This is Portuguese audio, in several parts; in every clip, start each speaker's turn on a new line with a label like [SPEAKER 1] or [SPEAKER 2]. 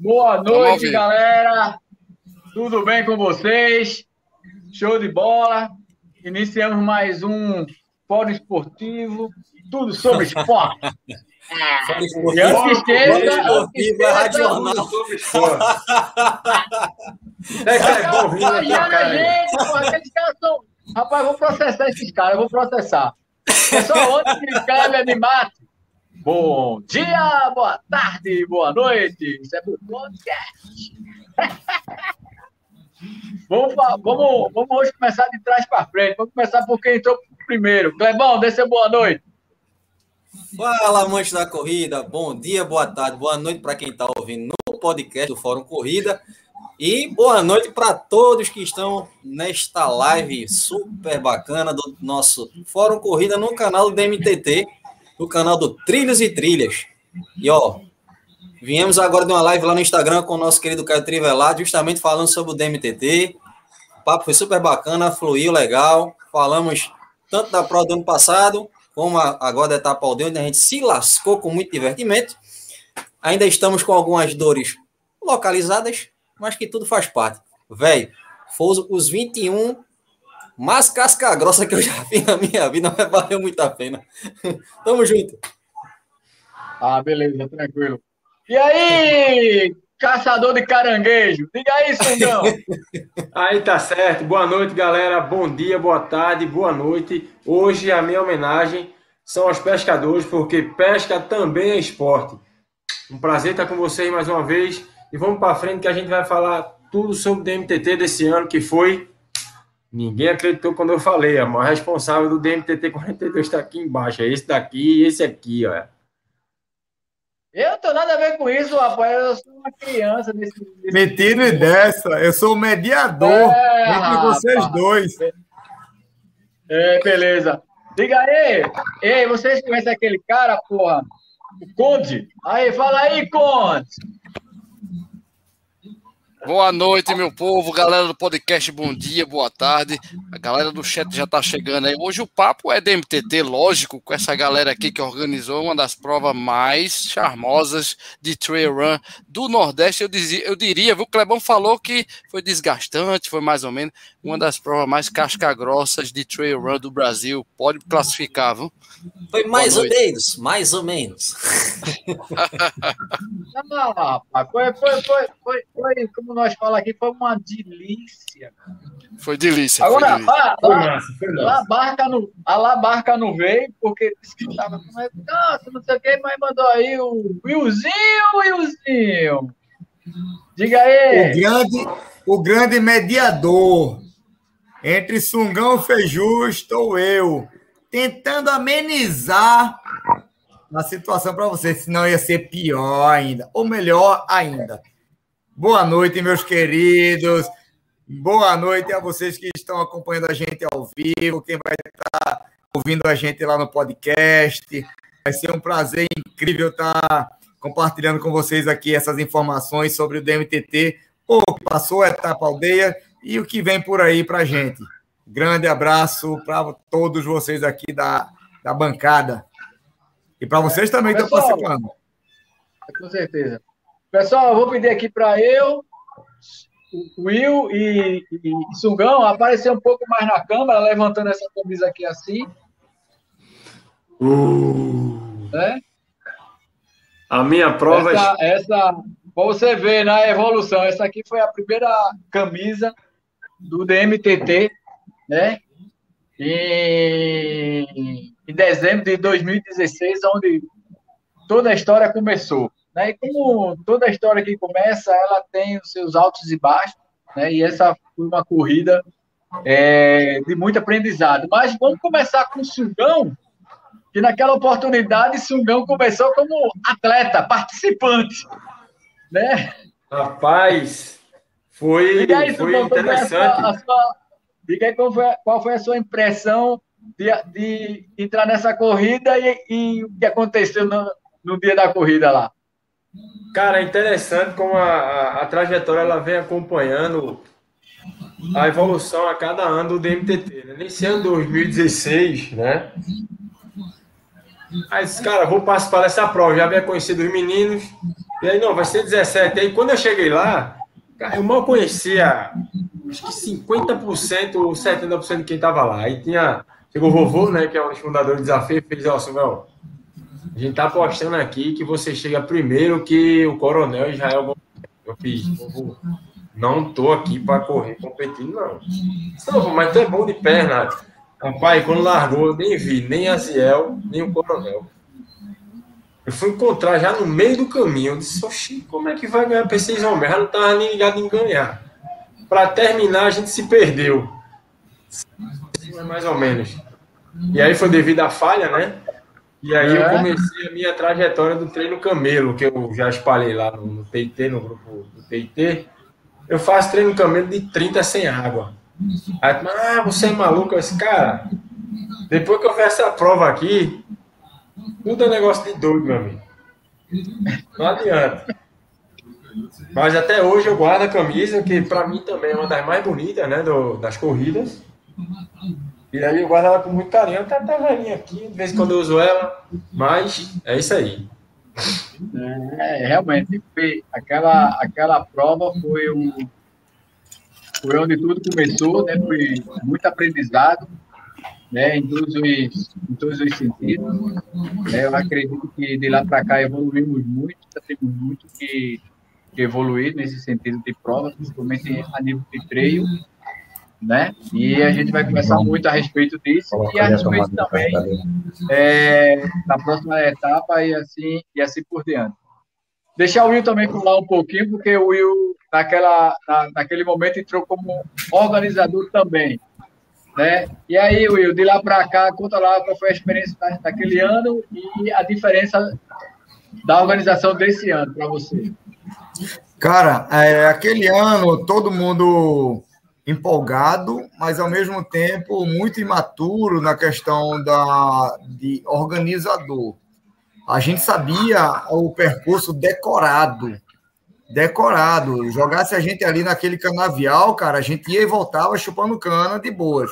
[SPEAKER 1] Boa noite, galera. Tudo bem com vocês? Show de bola. Iniciamos mais um Fórum Esportivo. Tudo sobre esporte.
[SPEAKER 2] Fórum Esportivo. Fórum Esportivo é radional.
[SPEAKER 1] É que é bom gente, porra, aqueles caras são... Rapaz, vou processar esses caras, eu vou processar. É só ontem que caras me mate. Bom dia, boa tarde, boa noite. Isso é pro podcast. vamos, vamos, vamos hoje começar de trás para frente. Vamos começar por quem entrou primeiro. Clebão, dê seu boa noite.
[SPEAKER 2] Fala, amante da corrida. Bom dia, boa tarde, boa noite para quem está ouvindo no podcast do Fórum Corrida. E boa noite para todos que estão nesta live super bacana do nosso Fórum Corrida no canal do DMTT no canal do Trilhos e Trilhas. E ó, viemos agora de uma live lá no Instagram com o nosso querido Caio Trivelado, justamente falando sobre o DMTT. O papo foi super bacana, fluiu legal. Falamos tanto da prova do ano passado, como agora da etapa aldeia, onde a gente se lascou com muito divertimento. Ainda estamos com algumas dores localizadas, mas que tudo faz parte. Velho, foi os 21 mais casca grossa que eu já vi na minha vida, mas valeu muito a pena. Tamo junto.
[SPEAKER 1] Ah, beleza, tranquilo. E aí, caçador de caranguejo? Diga aí, Sungão.
[SPEAKER 3] aí tá certo. Boa noite, galera. Bom dia, boa tarde, boa noite. Hoje a minha homenagem são aos pescadores, porque pesca também é esporte. Um prazer estar com vocês mais uma vez. E vamos para frente que a gente vai falar tudo sobre o DMTT desse ano, que foi Ninguém acreditou quando eu falei. A maior responsável do DMTT 42 está aqui embaixo. É esse daqui e esse aqui, ó.
[SPEAKER 1] Eu não tenho nada a ver com isso, rapaz. Eu sou uma criança
[SPEAKER 4] nesse. nesse Me tire dessa. Eu sou o mediador é, entre rapaz. vocês dois.
[SPEAKER 1] É, beleza. Diga aí. Ei, vocês conhecem aquele cara, porra? O Conde? Aí, fala aí, Conde.
[SPEAKER 5] Boa noite, meu povo, galera do podcast, bom dia, boa tarde. A galera do chat já tá chegando aí. Hoje o papo é DMTT, lógico, com essa galera aqui que organizou uma das provas mais charmosas de trail run do Nordeste. Eu, dizia, eu diria, viu? O Clebão falou que foi desgastante, foi mais ou menos uma das provas mais casca-grossas de trail run do Brasil. Pode classificar, viu?
[SPEAKER 2] Foi mais ou menos, mais ou menos.
[SPEAKER 1] Não, rapaz, foi, foi, foi, foi, foi, nós falamos aqui, foi uma delícia.
[SPEAKER 5] Foi delícia.
[SPEAKER 1] Agora,
[SPEAKER 5] foi delícia.
[SPEAKER 1] Lá, lá, lá, barca no, a lá barca não veio, porque disse que estava com nossa, não sei o que, mas mandou aí o Wilzinho, Wilzinho. Diga aí.
[SPEAKER 4] O grande, o grande mediador entre Sungão e Feiju estou eu tentando amenizar a situação para você, senão ia ser pior ainda, ou melhor ainda. Boa noite, meus queridos. Boa noite a vocês que estão acompanhando a gente ao vivo, quem vai estar ouvindo a gente lá no podcast. Vai ser um prazer incrível estar compartilhando com vocês aqui essas informações sobre o DMTT, o que passou a etapa aldeia e o que vem por aí para a gente. Grande abraço para todos vocês aqui da, da bancada. E para vocês também que estão participando.
[SPEAKER 1] Com certeza. Pessoal, eu vou pedir aqui para eu, Will e, e, e Sungão aparecer um pouco mais na câmera, levantando essa camisa aqui assim.
[SPEAKER 3] Uh. É? A minha prova.
[SPEAKER 1] Essa, essa para você ver na né, evolução, essa aqui foi a primeira camisa do DMTT né? Em, em dezembro de 2016, onde toda a história começou. Né? E como toda a história que começa, ela tem os seus altos e baixos, né? E essa foi uma corrida é, de muito aprendizado. Mas vamos começar com o Sungão, que naquela oportunidade Sungão começou como atleta, participante, né?
[SPEAKER 3] Rapaz, foi, aí, foi Sungão, interessante. A sua,
[SPEAKER 1] Diga aí qual foi, qual foi a sua impressão de, de entrar nessa corrida e, e, o que aconteceu no, no dia da corrida lá.
[SPEAKER 3] Cara, é interessante como a, a, a, trajetória ela vem acompanhando a evolução a cada ano do DMTT. Né? Nesse ano 2016, né? Mas, cara, vou participar dessa prova. Já havia conhecido os meninos, E aí, não, vai ser 17. Aí, quando eu cheguei lá, cara, eu mal conhecia, acho que 50% ou 70% de quem tava lá. Aí tinha, chegou o vovô, né, que é um dos fundadores do desafio, fez, ó, Samuel, a gente tá apostando aqui que você chega primeiro que o coronel Israel Eu fiz, não tô aqui para correr competindo, não. Não, mas tu é bom de perna. Rapaz, quando largou, eu nem vi nem a Ziel, nem o coronel. Eu fui encontrar já no meio do caminho. Eu disse, oxi, como é que vai ganhar P6 homens? Já não estava nem ligado em ganhar. Para terminar, a gente se perdeu. Mais ou menos. E aí foi devido à falha, né? E aí é. eu comecei a minha trajetória do treino camelo, que eu já espalhei lá no, no TIT, no grupo do TIT. Eu faço treino camelo de 30 sem água. Aí, ah, você é maluco? Eu disse, cara, depois que eu ver essa prova aqui, tudo é negócio de doido, meu amigo. Não adianta. Mas até hoje eu guardo a camisa, que para mim também é uma das mais bonitas, né, do, das corridas. E aí eu guardo ela com muito carinho. Tá até velhinha aqui, de vez em quando eu uso ela, mas é isso aí.
[SPEAKER 1] É, realmente, aquela, aquela prova foi um foi onde tudo começou, né? Foi muito aprendizado, né, em, todos os, em todos os sentidos. É, eu acredito que de lá para cá evoluímos muito, temos muito que, que, evoluir nesse sentido de prova, principalmente a nível de treino, né? E a gente vai conversar muito a respeito disso e a respeito também é, na próxima etapa e assim, e assim por diante. Deixar o Will também falar um pouquinho, porque o Will, naquela, na, naquele momento, entrou como organizador também. Né? E aí, Will, de lá para cá, conta lá qual foi a experiência daquele ano e a diferença da organização desse ano para você.
[SPEAKER 4] Cara, é, aquele ano todo mundo empolgado, mas ao mesmo tempo muito imaturo na questão da, de organizador. A gente sabia o percurso decorado, decorado. Jogasse a gente ali naquele canavial, cara, a gente ia e voltava chupando cana de boas.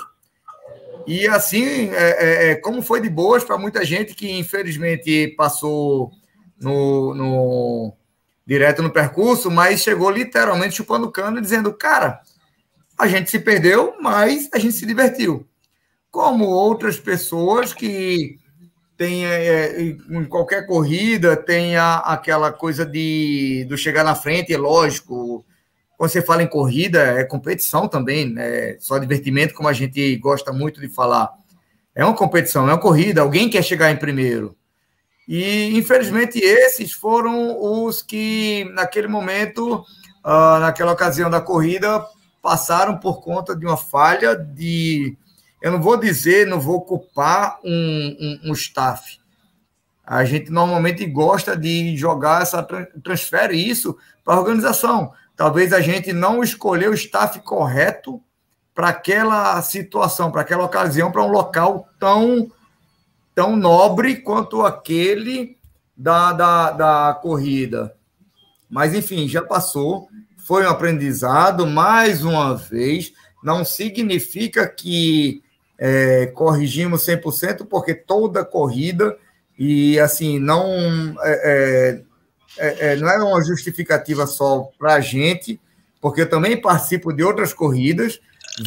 [SPEAKER 4] E assim, é, é, é, como foi de boas para muita gente que infelizmente passou no, no, direto no percurso, mas chegou literalmente chupando cano e dizendo: cara, a gente se perdeu, mas a gente se divertiu. Como outras pessoas que tem é, é em qualquer corrida tem a, aquela coisa de do chegar na frente, é lógico, quando você fala em corrida, é competição também, né? Só divertimento, como a gente gosta muito de falar. É uma competição, é uma corrida, alguém quer chegar em primeiro. E, infelizmente, esses foram os que, naquele momento, uh, naquela ocasião da corrida, passaram por conta de uma falha de. Eu não vou dizer, não vou culpar um, um, um staff. A gente normalmente gosta de jogar essa. transfere isso para a organização Talvez a gente não escolheu o staff correto para aquela situação, para aquela ocasião, para um local tão, tão nobre quanto aquele da, da, da corrida. Mas, enfim, já passou, foi um aprendizado, mais uma vez, não significa que é, corrigimos 100%, porque toda corrida, e assim, não é, é, é, é, não é uma justificativa só para a gente, porque eu também participo de outras corridas,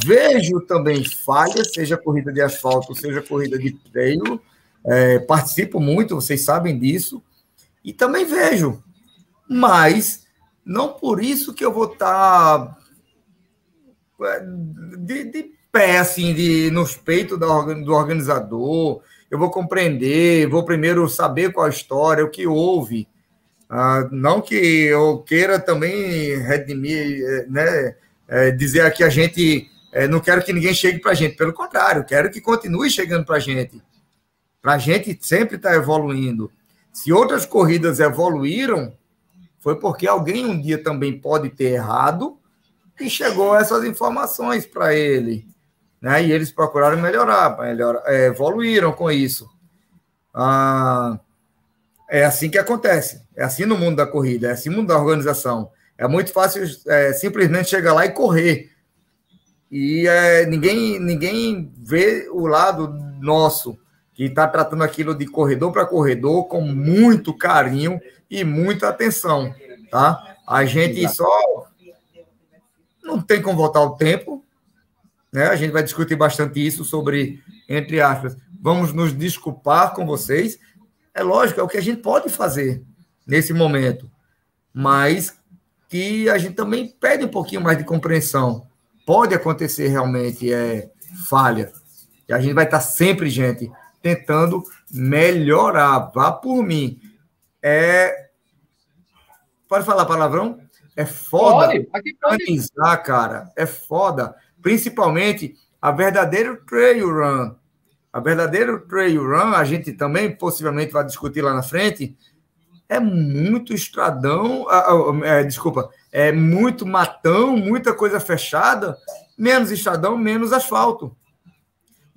[SPEAKER 4] vejo também falhas, seja corrida de asfalto, seja corrida de treino, é, participo muito, vocês sabem disso, e também vejo, mas não por isso que eu vou estar tá, é, de, de pé, assim, de, nos peitos do organizador, eu vou compreender, vou primeiro saber qual a história, o que houve, ah, não que eu queira também redimir, eh, né, é, dizer que a gente é, não quero que ninguém chegue para a gente, pelo contrário, quero que continue chegando para a gente. Para a gente sempre estar tá evoluindo. Se outras corridas evoluíram, foi porque alguém um dia também pode ter errado e chegou essas informações para ele. Né? E eles procuraram melhorar, melhorar é, evoluíram com isso. Ah, é assim que acontece. É assim no mundo da corrida, é assim no mundo da organização. É muito fácil é, simplesmente chegar lá e correr. E é, ninguém, ninguém vê o lado nosso, que está tratando aquilo de corredor para corredor com muito carinho e muita atenção, tá? A gente Exato. só não tem como voltar o tempo, né? A gente vai discutir bastante isso sobre, entre aspas, vamos nos desculpar com vocês. É lógico, é o que a gente pode fazer nesse momento, mas que a gente também pede um pouquinho mais de compreensão. Pode acontecer realmente é falha. E a gente vai estar sempre, gente, tentando melhorar. Vá por mim. É. Pode falar palavrão? É foda pode, organizar, cara. É foda. Principalmente a verdadeiro trail run. A verdadeiro trail run, a gente também possivelmente vai discutir lá na frente, é muito estradão, é, desculpa, é muito matão, muita coisa fechada, menos estradão, menos asfalto.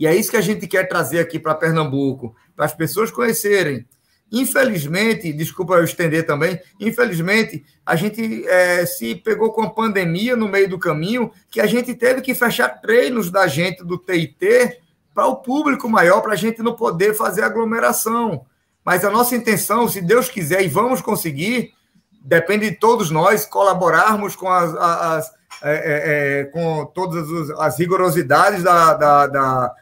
[SPEAKER 4] E é isso que a gente quer trazer aqui para Pernambuco, para as pessoas conhecerem. Infelizmente, desculpa eu estender também, infelizmente, a gente é, se pegou com a pandemia no meio do caminho, que a gente teve que fechar treinos da gente do TIT para o público maior, para a gente não poder fazer aglomeração. Mas a nossa intenção, se Deus quiser, e vamos conseguir, depende de todos nós colaborarmos com as, as é, é, é, com todas as rigorosidades da, da, da,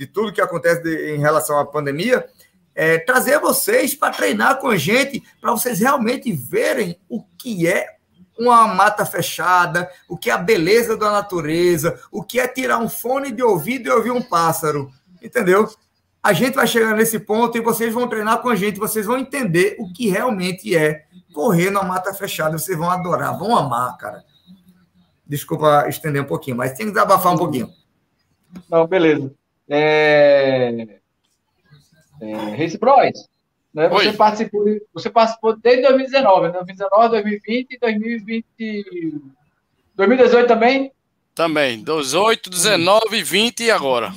[SPEAKER 4] de tudo que acontece de, em relação à pandemia, é, trazer vocês para treinar com a gente, para vocês realmente verem o que é uma mata fechada, o que é a beleza da natureza, o que é tirar um fone de ouvido e ouvir um pássaro, entendeu? a gente vai chegar nesse ponto e vocês vão treinar com a gente, vocês vão entender o que realmente é correr na mata fechada. Vocês vão adorar, vão amar, cara. Desculpa estender um pouquinho, mas tem que desabafar um pouquinho.
[SPEAKER 1] Não, beleza. É... É... Race Bros, né? Você participou, você participou desde 2019, né? 2019, 2020 e 2020. 2018 também?
[SPEAKER 5] Também. 18, 19, 20 e agora.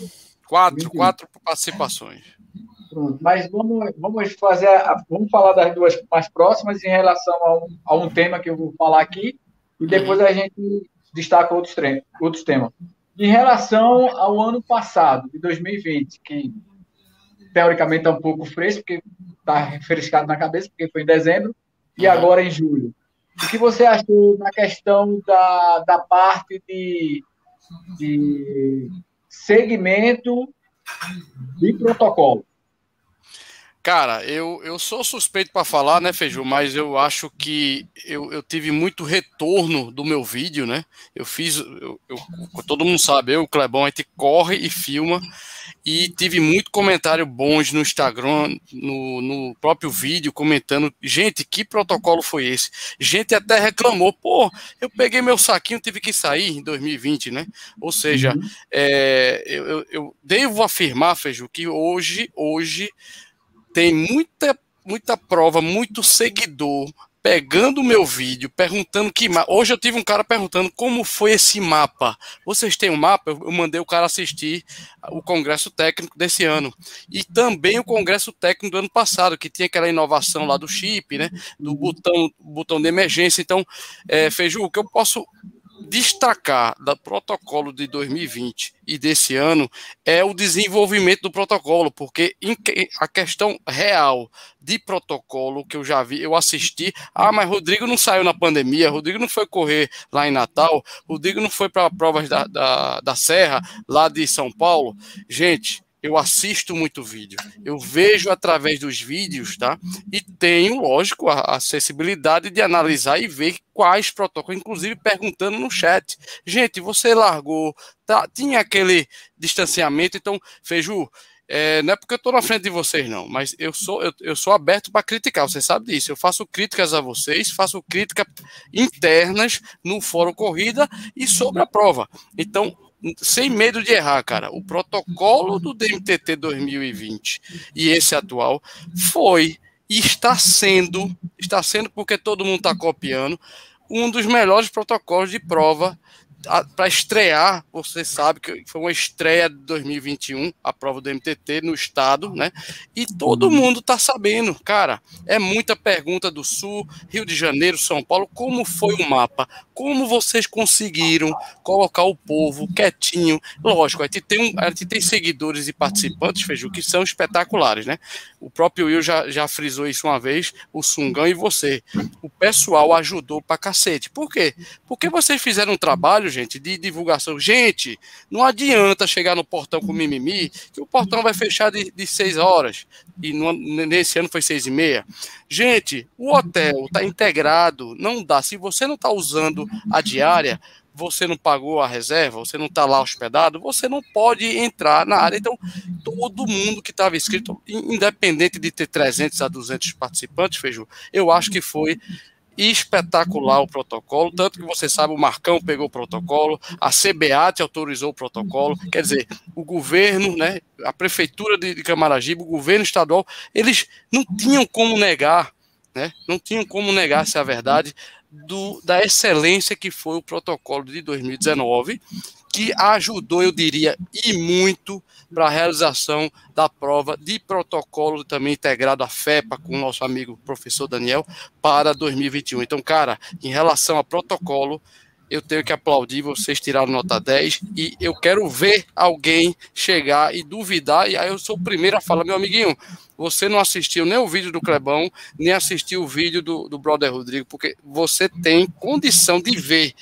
[SPEAKER 5] Quatro, quatro participações.
[SPEAKER 1] Pronto, mas vamos, vamos fazer, a, vamos falar das duas mais próximas em relação a um, a um tema que eu vou falar aqui e depois a gente destaca outros, outros temas. Em relação ao ano passado, de 2020, que teoricamente está um pouco fresco, porque está refrescado na cabeça, porque foi em dezembro, e agora em julho. O que você achou na questão da, da parte de, de segmento de protocolo.
[SPEAKER 5] Cara, eu, eu sou suspeito para falar, né, Feiju, mas eu acho que eu, eu tive muito retorno do meu vídeo, né? Eu fiz, eu, eu, todo mundo sabe, eu e o Clebão, a gente corre e filma, e tive muito comentário bons no Instagram, no, no próprio vídeo, comentando, gente, que protocolo foi esse? Gente até reclamou, pô, eu peguei meu saquinho, tive que sair em 2020, né? Ou seja, uhum. é, eu, eu devo afirmar, Feiju, que hoje, hoje tem muita, muita prova, muito seguidor pegando o meu vídeo, perguntando que hoje eu tive um cara perguntando como foi esse mapa. Vocês têm um mapa? Eu mandei o cara assistir o congresso técnico desse ano e também o congresso técnico do ano passado que tinha aquela inovação lá do chip, né? Do botão, botão de emergência. Então, é, Feiju, o que eu posso destacar do protocolo de 2020 e desse ano é o desenvolvimento do protocolo, porque a questão real de protocolo que eu já vi, eu assisti. Ah, mas Rodrigo não saiu na pandemia, Rodrigo não foi correr lá em Natal, Rodrigo não foi para provas da, da, da Serra, lá de São Paulo. Gente, eu assisto muito vídeo, eu vejo através dos vídeos, tá? E tenho, lógico, a acessibilidade de analisar e ver quais protocolos, inclusive perguntando no chat. Gente, você largou, tá? Tinha aquele distanciamento, então, Feju, é, não é porque eu estou na frente de vocês, não, mas eu sou, eu, eu sou aberto para criticar, você sabe disso. Eu faço críticas a vocês, faço críticas internas no Fórum Corrida e sobre a prova. Então, sem medo de errar, cara. O protocolo do DMTT 2020 e esse atual foi e está sendo, está sendo porque todo mundo está copiando, um dos melhores protocolos de prova para estrear, você sabe que foi uma estreia de 2021, a prova do MTT no estado, né? E todo mundo tá sabendo, cara. É muita pergunta do Sul, Rio de Janeiro, São Paulo. Como foi o mapa? Como vocês conseguiram colocar o povo quietinho? Lógico, a gente tem, um, a gente tem seguidores e participantes, Feiju, que são espetaculares, né? O próprio Will já, já frisou isso uma vez, o Sungão e você. O pessoal ajudou pra cacete. Por quê? Porque vocês fizeram um trabalho, gente, de divulgação. Gente, não adianta chegar no portão com mimimi, que o portão vai fechar de, de seis horas. E no, nesse ano foi seis e meia. Gente, o hotel está integrado, não dá. Se você não está usando a diária, você não pagou a reserva, você não está lá hospedado, você não pode entrar na área. Então, todo mundo que estava inscrito, independente de ter 300 a 200 participantes, Feiju, eu acho que foi espetacular o protocolo, tanto que você sabe, o Marcão pegou o protocolo, a CBAT autorizou o protocolo, quer dizer, o governo, né, a prefeitura de, de Camaragibe, o governo estadual, eles não tinham como negar, né, não tinham como negar se é a verdade do, da excelência que foi o protocolo de 2019, que ajudou, eu diria, e muito para a realização da prova de protocolo também integrado à FEPA com o nosso amigo professor Daniel para 2021. Então, cara, em relação a protocolo, eu tenho que aplaudir vocês tiraram nota 10 e eu quero ver alguém chegar e duvidar, e aí eu sou o primeiro a falar, meu amiguinho, você não assistiu nem o vídeo do Clebão, nem assistiu o vídeo do, do Brother Rodrigo, porque você tem condição de ver,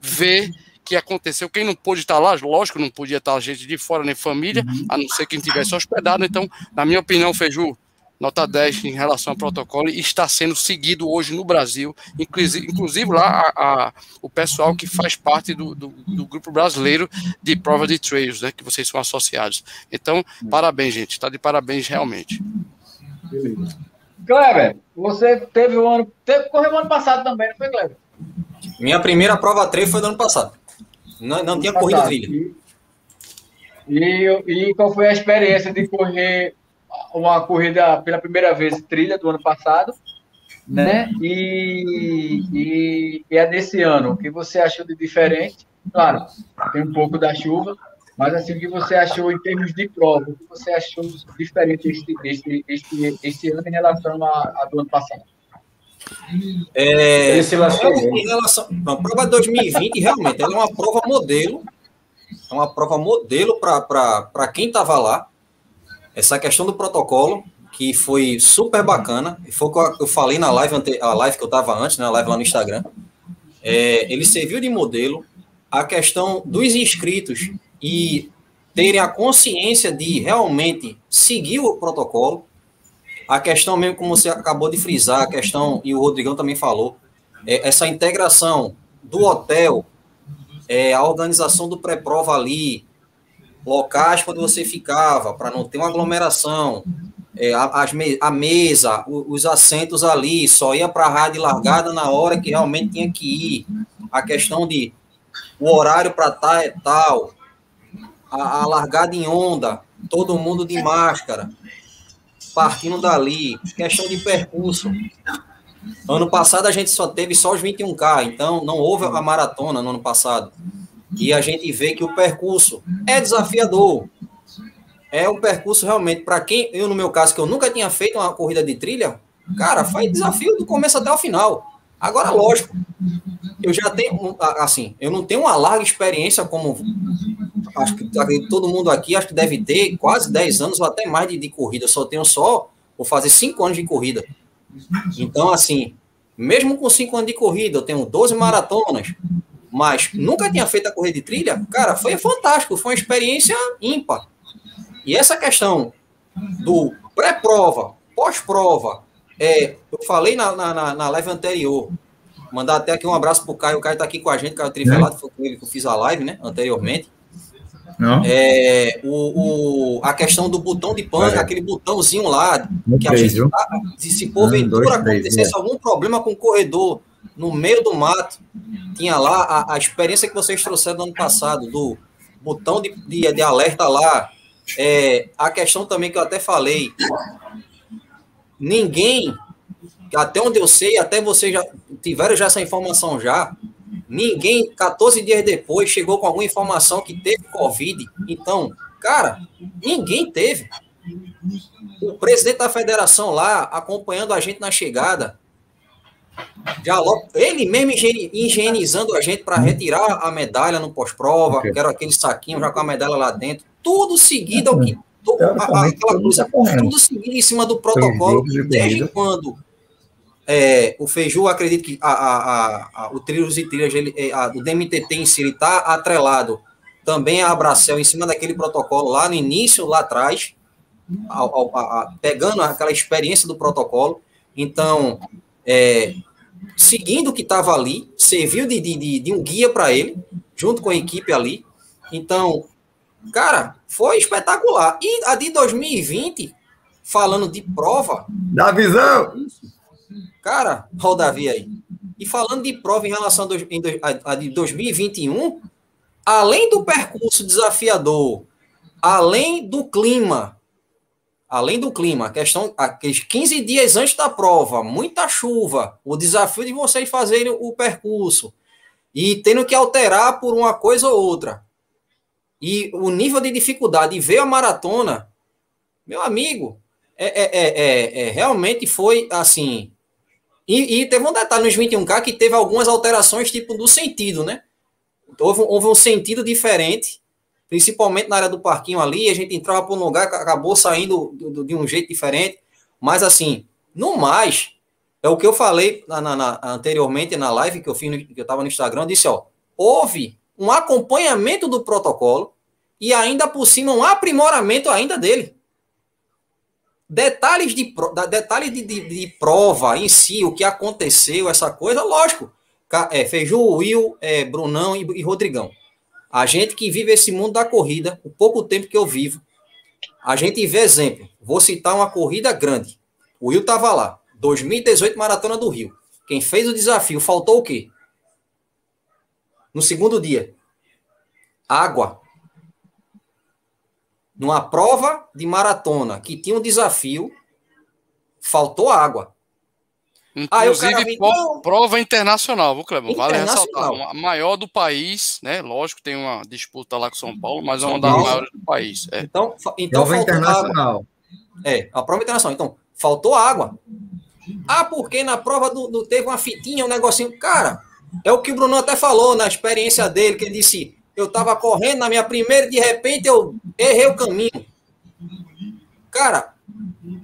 [SPEAKER 5] ver que aconteceu. Quem não pôde estar lá, lógico, não podia estar gente de fora, nem família, uhum. a não ser quem tivesse hospedado. Então, na minha opinião, Feju, nota 10 em relação ao protocolo e está sendo seguido hoje no Brasil, inclusive, inclusive lá a, a, o pessoal que faz parte do, do, do, grupo brasileiro de prova de trails, né, que vocês são associados. Então, parabéns, gente, está de parabéns realmente.
[SPEAKER 1] Kleber, você teve o ano, teve, correu o ano passado também, não foi, Kleber?
[SPEAKER 2] Minha primeira prova treino foi do ano passado. Não, não tinha corrida trilha.
[SPEAKER 1] E, e qual foi a experiência de correr uma corrida pela primeira vez trilha do ano passado, né? E, e, e é desse ano. O que você achou de diferente? Claro, tem um pouco da chuva, mas assim, o que você achou em termos de prova? O que você achou diferente este, este, este, este ano em relação a, do ano passado?
[SPEAKER 2] É, Esse em relação, a prova 2020 realmente é uma prova modelo, é uma prova modelo para quem estava lá. Essa questão do protocolo, que foi super bacana, foi o que eu falei na live, a live que eu estava antes, na né, live lá no Instagram. É, ele serviu de modelo. A questão dos inscritos e terem a consciência de realmente seguir o protocolo, a questão mesmo, como você acabou de frisar, a questão, e o Rodrigão também falou, é, essa integração do hotel, é, a organização do pré-prova ali, locais onde você ficava, para não ter uma aglomeração, é, a, a, mesa, os assentos ali, só ia para a rádio largada na hora que realmente tinha que ir. A questão de o horário para tal é tal, a, a largada em onda, todo mundo de máscara partindo dali, questão de percurso. Ano passado a gente só teve só os 21K, então não houve a maratona no ano passado. E a gente vê que o percurso é desafiador. É um percurso realmente, para quem, eu no meu caso, que eu nunca tinha feito uma corrida de trilha, cara, foi desafio do começo até o final. Agora, lógico, eu já tenho, assim, eu não tenho uma larga experiência como acho que todo mundo aqui acho que deve ter quase 10 anos ou até mais de, de corrida. Eu só tenho só, vou fazer 5 anos de corrida. Então, assim, mesmo com 5 anos de corrida, eu tenho 12 maratonas, mas nunca tinha feito a corrida de trilha, cara, foi fantástico, foi uma experiência ímpar. E essa questão do pré-prova, pós-prova, é, eu falei na, na, na live anterior, mandar até aqui um abraço pro Caio, o Caio tá aqui com a gente, Caio Trivelato, foi com ele que eu fiz a live, né, anteriormente. Não. É, o, o, a questão do botão de pane, é. aquele botãozinho lá, que a gente, tá, se porventura um, acontecesse é. algum problema com o corredor no meio do mato, tinha lá a, a experiência que vocês trouxeram no ano passado, do botão de, de, de alerta lá, é, a questão também que eu até falei, ninguém, até onde eu sei, até vocês já tiveram já essa informação já, Ninguém, 14 dias depois, chegou com alguma informação que teve Covid. Então, cara, ninguém teve. O presidente da federação lá, acompanhando a gente na chegada, já logo, ele mesmo higienizando a gente para retirar a medalha no pós-prova, okay. que era aquele saquinho já com a medalha lá dentro, tudo seguido ao que. Aquela coisa, tudo seguido em cima do protocolo, desde quando é, o Feiju, acredito que a, a, a, o Trilhos e Trilhas, ele, é, o DMTT em si, ele está atrelado também a Abracel em cima daquele protocolo lá no início, lá atrás, ao, ao, pegando aquela experiência do protocolo. Então, é, seguindo o que estava ali, serviu de, de, de um guia para ele, junto com a equipe ali. Então, cara, foi espetacular. E a de 2020, falando de prova.
[SPEAKER 4] Da visão!
[SPEAKER 2] Cara, olha o Davi aí. E falando de prova em relação a, a de 2021, além do percurso desafiador, além do clima, além do clima, a questão, aqueles 15 dias antes da prova, muita chuva, o desafio de vocês fazerem o percurso e tendo que alterar por uma coisa ou outra. E o nível de dificuldade de ver a maratona, meu amigo, é, é, é, é realmente foi assim. E, e, teve um detalhe nos 21K que teve algumas alterações, tipo, do sentido, né? Houve, houve um sentido diferente principalmente na área do parquinho ali, a gente entrava por um lugar, acabou saindo de um jeito diferente, mas assim, no mais, é o que eu falei na, na, na, anteriormente na live que eu fiz, no, que eu estava no Instagram, eu disse, ó, houve um acompanhamento do protocolo e ainda por cima um aprimoramento ainda dele. Detalhes de, detalhes de, de, de prova em si, o que aconteceu, essa coisa, lógico. É, Feiju, Will, é, Brunão e, e Rodrigão. A gente que vive esse mundo da corrida, o pouco tempo que eu vivo, a gente vê exemplo. Vou citar uma corrida grande. O Rio estava lá, 2018 Maratona do Rio. Quem fez o desafio, faltou o quê? No segundo dia, água. Numa prova de maratona que tinha um desafio, faltou água.
[SPEAKER 5] Inclusive, prova internacional, viu, Cleber? Vale ressaltar. A maior do país, né? Lógico, tem uma disputa lá com São Paulo, mas é uma das maiores do país. É.
[SPEAKER 2] Então, então prova internacional. Água. É, a prova internacional. Então, faltou água. Ah, porque na prova do, do, teve uma fitinha, um negocinho. Cara, é o que o Bruno até falou na experiência dele, que ele disse: eu tava correndo na minha primeira, de repente eu errei o caminho. Cara,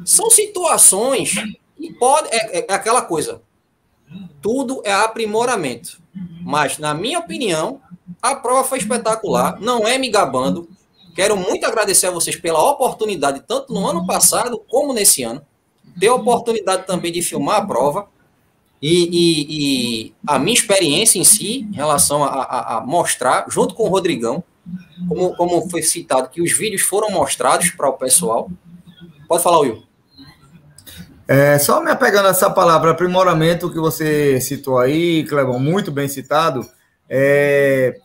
[SPEAKER 2] são situações e pode, é, é aquela coisa. Tudo é aprimoramento. Mas, na minha opinião, a prova foi espetacular. Não é me gabando. Quero muito agradecer a vocês pela oportunidade, tanto no ano passado como nesse ano. Ter a oportunidade também de filmar a prova. E, e, e a minha experiência em si, em relação a, a, a, mostrar, junto com o Rodrigão, como, como foi citado, que os vídeos foram mostrados para o pessoal. Pode falar, Will.
[SPEAKER 4] É, só me apegando a essa palavra aprimoramento que você citou aí, Clebão, muito bem citado. É,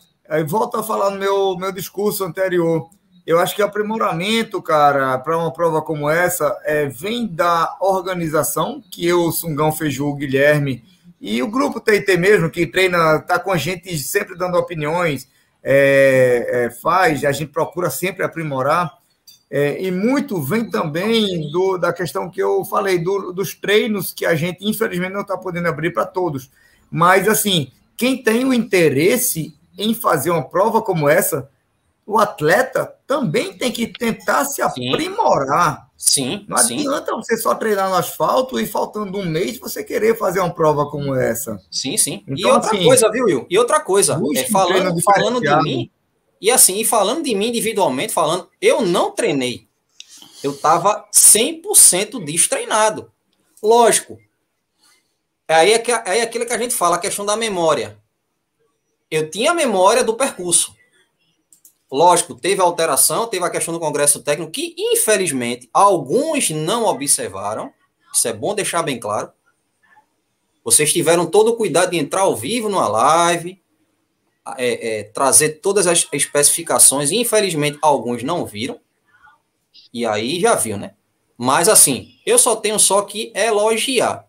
[SPEAKER 4] volto a falar no meu, meu discurso anterior. Eu acho que aprimoramento, cara, para uma prova como essa, é, vem da organização, que eu, Sungão Feiju, Guilherme e o grupo TIT mesmo, que treina, tá com a gente sempre dando opiniões, é, é, faz, a gente procura sempre aprimorar. É, e muito vem também do, da questão que eu falei, do, dos treinos que a gente, infelizmente, não está podendo abrir para todos. Mas, assim, quem tem o interesse em fazer uma prova como essa, o atleta também tem que tentar se aprimorar.
[SPEAKER 2] Sim.
[SPEAKER 4] Não adianta sim. você só treinar no asfalto e faltando um mês você querer fazer uma prova como essa.
[SPEAKER 2] Sim, sim. Então, e outra assim, coisa, viu, Will? E outra coisa, é, falando, falando de mim, e assim, falando de mim individualmente, falando, eu não treinei. Eu estava 100% destreinado. Lógico. Aí é, que, aí é aquilo que a gente fala, a questão da memória. Eu tinha a memória do percurso. Lógico, teve alteração, teve a questão do congresso técnico, que infelizmente alguns não observaram. Isso é bom deixar bem claro. Vocês tiveram todo o cuidado de entrar ao vivo numa live, é, é, trazer todas as especificações, infelizmente alguns não viram, e aí já viu, né? Mas assim, eu só tenho só que elogiar.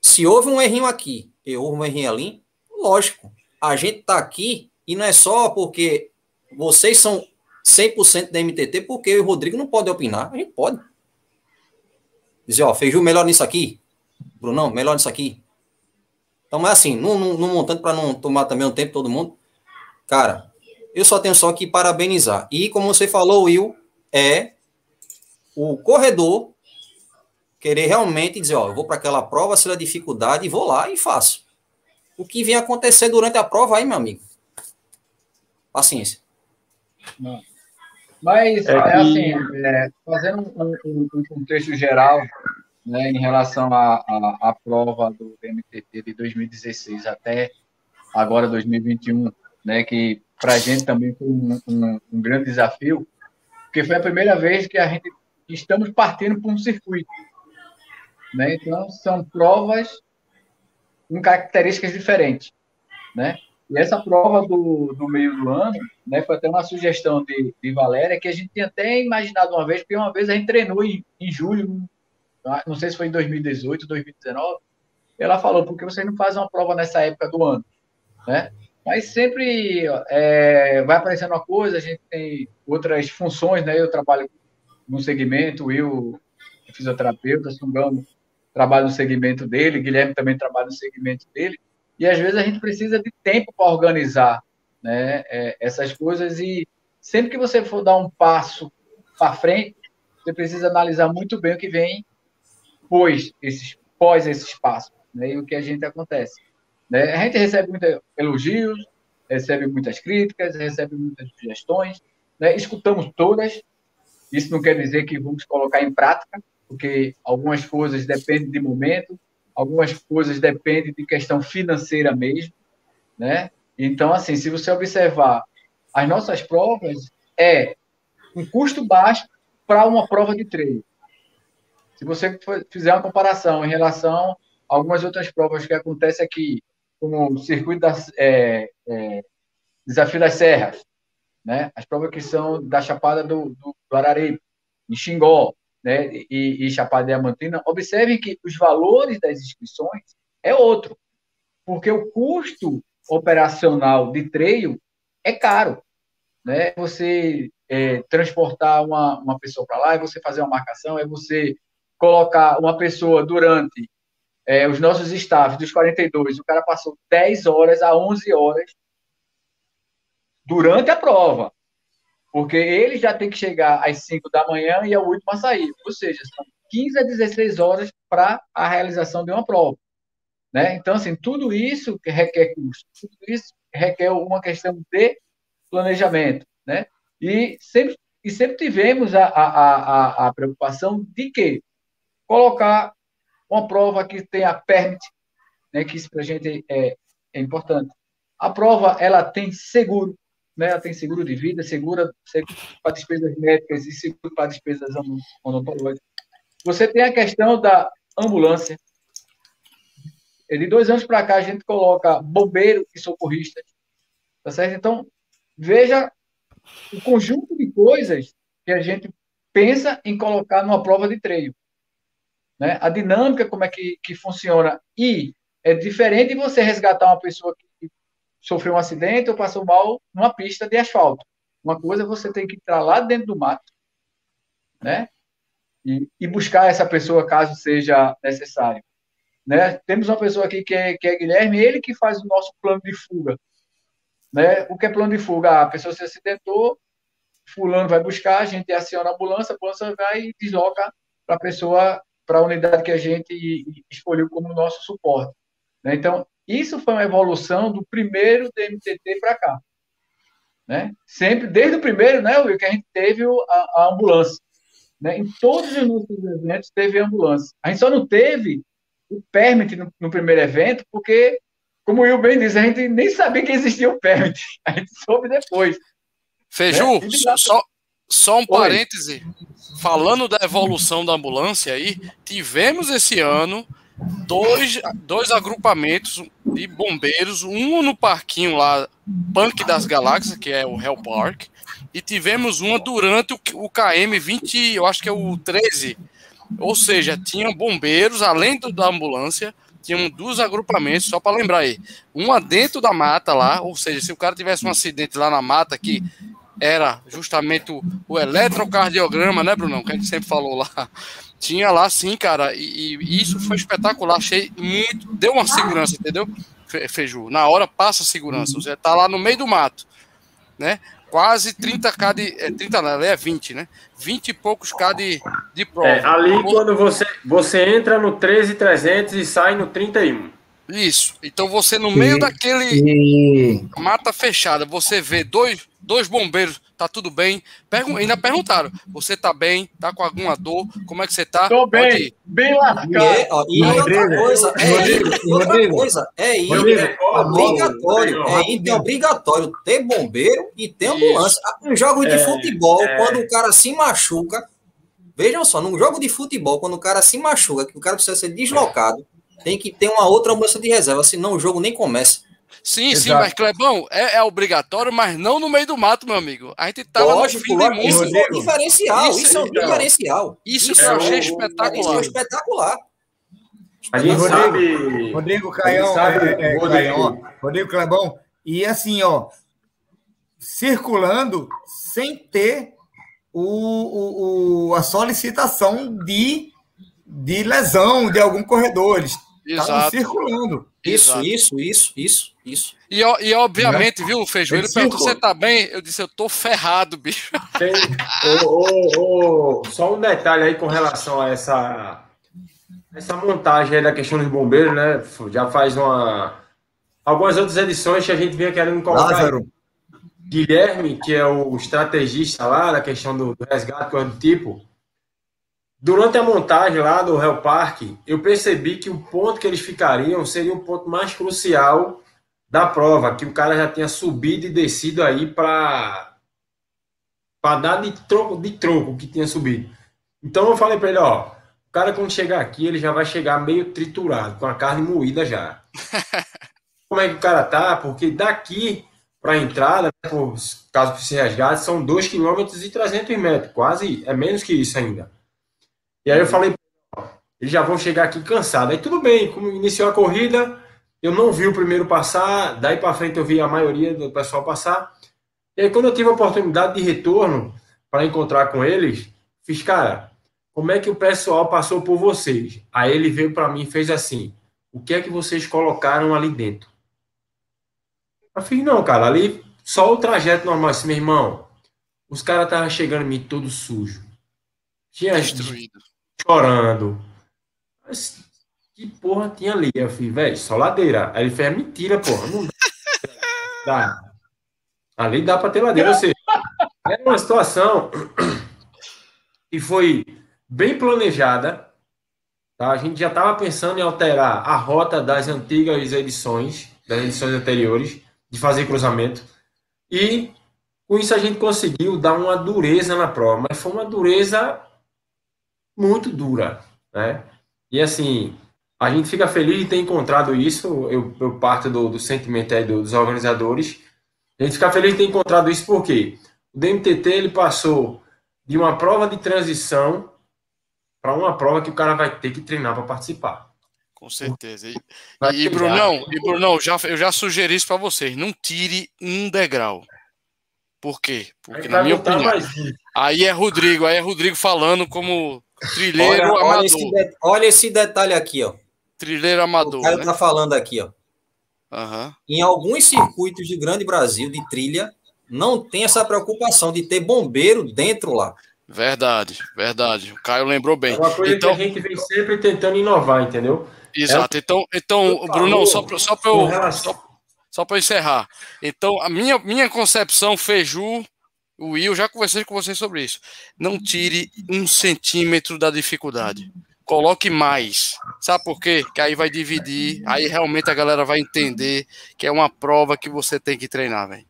[SPEAKER 2] Se houve um errinho aqui e houve um errinho ali, Lógico, a gente está aqui e não é só porque vocês são 100% da MTT, porque eu e o Rodrigo não pode opinar. A gente pode. Dizer, ó, Feiju melhor nisso aqui. Brunão, melhor nisso aqui. Então, mas assim, no, no montante, para não tomar também um tempo todo mundo, cara, eu só tenho só que parabenizar. E como você falou, Will, é o corredor querer realmente dizer, ó, eu vou para aquela prova, se é dificuldade, vou lá e faço. O que vem acontecer durante a prova aí, meu amigo? Paciência.
[SPEAKER 1] Não. Mas, é, é assim, é, fazendo um, um, um, contexto geral, né, em relação à prova do MTT de 2016 até agora 2021, né, que para a gente também foi um, um, um, grande desafio, porque foi a primeira vez que a gente estamos partindo para um circuito. Né? Então, são provas com características diferentes. Né? E essa prova do, do meio do ano né, foi até uma sugestão de, de Valéria, que a gente tinha até imaginado uma vez, porque uma vez a gente treinou em, em julho, não sei se foi em 2018, 2019, ela falou, por que vocês não fazem uma prova nessa época do ano? Né? Mas sempre é, vai aparecendo uma coisa, a gente tem outras funções, né? Eu trabalho no segmento, eu fisioterapeuta, Sungão trabalha no segmento dele, Guilherme também trabalha no segmento dele, e às vezes a gente precisa de tempo para organizar né, é, essas coisas, e sempre que você for dar um passo para frente, você precisa analisar muito bem o que vem pós esses, pós esses passos, né, e o que a gente acontece. Né? A gente recebe muitos elogios, recebe muitas críticas, recebe muitas sugestões, né? escutamos todas. Isso não quer dizer que vamos colocar em prática, porque algumas coisas dependem de momento, algumas coisas dependem de questão financeira mesmo, né? Então, assim, se você observar as nossas provas, é um custo baixo para uma prova de treino. Se você fizer uma comparação em relação a algumas outras provas que acontecem aqui, como o circuito das é, é, Desafio das Serras, né? As provas que são da Chapada do, do, do Araripe, em Xingó, né? E, e Chapada Diamantina, observem que os valores das inscrições é outro, porque o custo operacional de treino é caro, né? Você é, transportar uma, uma pessoa para lá, é você fazer uma marcação, é você colocar uma pessoa durante é, os nossos staffs dos 42, o cara passou 10 horas a 11 horas durante a prova. Porque ele já tem que chegar às 5 da manhã e é o último a sair. Ou seja, são 15 a 16 horas para a realização de uma prova. Né? Então, assim, tudo isso requer custo, tudo isso requer uma questão de planejamento. Né? E, sempre, e sempre tivemos a, a, a, a preocupação de que colocar uma prova que tenha permit, né, que isso para a gente é, é importante. A prova ela tem seguro, né, ela tem seguro de vida, segura, para despesas médicas e seguro para despesas odontológicas. Você tem a questão da ambulância. De dois anos para cá, a gente coloca bombeiro e socorrista. Tá certo? Então, veja o conjunto de coisas que a gente pensa em colocar numa prova de treino né? A dinâmica, como é que, que funciona. E é diferente você resgatar uma pessoa que sofreu um acidente ou passou mal numa pista de asfalto. Uma coisa é você tem que entrar lá dentro do mato, né? E, e buscar essa pessoa caso seja necessário. Né? Temos uma pessoa aqui que é, que é Guilherme, ele que faz o nosso plano de fuga. Né? O que é plano de fuga? Ah, a pessoa se acidentou, fulano vai buscar, a gente aciona a ambulância, a ambulância vai e desloca para a pessoa para a unidade que a gente escolheu como nosso suporte. Né? Então, isso foi uma evolução do primeiro DMTT para cá. Né? Sempre, desde o primeiro, né, Will, que a gente teve a, a ambulância. Né? Em todos os nossos eventos teve ambulância. A gente só não teve o permit no, no primeiro evento, porque, como o Will bem disse, a gente nem sabia que existia o permit. A gente soube depois.
[SPEAKER 5] Feju, né? só, só um parêntese. Falando da evolução da ambulância aí, tivemos esse ano dois, dois agrupamentos de bombeiros, um no parquinho lá, Punk das Galáxias, que é o Hell Park, e tivemos uma durante o, o KM 20, eu acho que é o 13. Ou seja, tinham bombeiros, além do, da ambulância, tinham dois agrupamentos, só para lembrar aí. Uma dentro da mata lá, ou seja, se o cara tivesse um acidente lá na mata que era justamente o, o eletrocardiograma, né, Brunão? Que a gente sempre falou lá. Tinha lá sim, cara, e, e isso foi espetacular. Achei muito. Deu uma segurança, entendeu? Feiju. Na hora passa segurança. Você tá lá no meio do mato, né? Quase 30k de. É, 30 não, é 20, né? 20 e poucos k de, de prova. É,
[SPEAKER 3] ali quando você, você entra no 13,300 e sai no 31.
[SPEAKER 5] Isso. Então você, no meio daquele e... mata fechada, você vê dois, dois bombeiros, tá tudo bem. Pergun ainda perguntaram: você tá bem? Tá com alguma dor? Como é que você tá?
[SPEAKER 1] Tô bem, bem largado.
[SPEAKER 2] E, e outra coisa, é, outra coisa, é é obrigatório, é, é obrigatório ter bombeiro e ter ambulância. Um jogo de é, futebol, é. quando o cara se machuca, vejam só, num jogo de futebol, quando o cara se machuca, que o cara precisa ser deslocado tem que ter uma outra moça de reserva, senão o jogo nem começa.
[SPEAKER 5] Sim, Exato. sim, mas Clebão, é, é, obrigatório, mas não no meio do mato, meu amigo. A gente tava
[SPEAKER 2] Lógico, no fim isso é um diferencial, isso, isso é um então, diferencial.
[SPEAKER 5] Isso, isso eu achei espetacular. Isso é
[SPEAKER 2] espetacular.
[SPEAKER 4] A gente Rodrigo, sabe... Rodrigo Caião, sabe, é, é, Rodrigo. Caião, Rodrigo Clebão, e assim, ó, circulando sem ter o, o, o, a solicitação de, de lesão de algum corredor. Eles Exato. circulando.
[SPEAKER 2] Isso, Exato. isso, isso, isso, isso.
[SPEAKER 5] E, e obviamente, viu, Feijão? Ele perguntou: você tá bem? Eu disse: eu tô ferrado, bicho.
[SPEAKER 3] Tem, oh, oh, oh, só um detalhe aí com relação a essa, essa montagem aí da questão dos bombeiros, né? Já faz uma. Algumas outras edições que a gente vinha querendo colocar. Lázaro. Guilherme, que é o estrategista lá da questão do, do resgate, coisa do tipo, Durante a montagem lá do Hell Park, eu percebi que o ponto que eles ficariam seria o ponto mais crucial da prova, que o cara já tinha subido e descido aí para para dar de troco, de troco que tinha subido. Então eu falei para ele, ó, o cara quando chegar aqui, ele já vai chegar meio triturado, com a carne moída já. Como é que o cara tá? Porque daqui para a entrada, né, por caso se resgate, são 2 km e 300 metros, quase, é menos que isso ainda. E aí eu falei, eles já vão chegar aqui cansados. Aí tudo bem, como iniciou a corrida, eu não vi o primeiro passar, daí para frente eu vi a maioria do pessoal passar. E aí quando eu tive a oportunidade de retorno para encontrar com eles, fiz, cara, como é que o pessoal passou por vocês? Aí ele veio para mim e fez assim: o que é que vocês colocaram ali dentro? Eu fiz, não, cara, ali só o trajeto normal, assim, meu irmão. Os caras estavam chegando em mim todo sujo. Tinha destruído chorando. Mas que porra tinha ali? Eu falei, velho, só ladeira. Aí ele fez, mentira, porra, não dá. dá. Ali dá para ter ladeira. Ou seja, era uma situação que foi bem planejada. Tá? A gente já estava pensando em alterar a rota das antigas edições, das edições anteriores, de fazer cruzamento. E com isso a gente conseguiu dar uma dureza na prova, mas foi uma dureza muito dura, né? E assim, a gente fica feliz de ter encontrado isso, eu, eu parto do, do sentimento aí dos organizadores, a gente fica feliz de ter encontrado isso porque o DMTT ele passou de uma prova de transição para uma prova que o cara vai ter que treinar para participar.
[SPEAKER 5] Com certeza. E, e, Brunão, e Brunão já, eu já sugeri isso para vocês. Não tire um degrau. Por quê? Porque, na minha opinião. Aí é Rodrigo, aí é Rodrigo falando como Trilheiro
[SPEAKER 2] olha, amador. Olha esse, de... olha esse, detalhe aqui, ó.
[SPEAKER 5] Trilheiro amador.
[SPEAKER 2] O cara né? tá falando aqui, ó.
[SPEAKER 5] Uhum.
[SPEAKER 2] Em alguns circuitos de Grande Brasil, de trilha, não tem essa preocupação de ter bombeiro dentro lá.
[SPEAKER 5] Verdade, verdade. O Caio lembrou bem. É
[SPEAKER 3] uma coisa então, que a gente vem sempre tentando inovar, entendeu?
[SPEAKER 5] Exato. É... Então, então Brunão, só para só eu, só, só para encerrar. Então, a minha, minha concepção, Feju, o Will, já conversei com vocês sobre isso. Não tire um centímetro da dificuldade. Coloque mais. Sabe por quê? Que aí vai dividir. Aí realmente a galera vai entender que é uma prova que você tem que treinar, velho.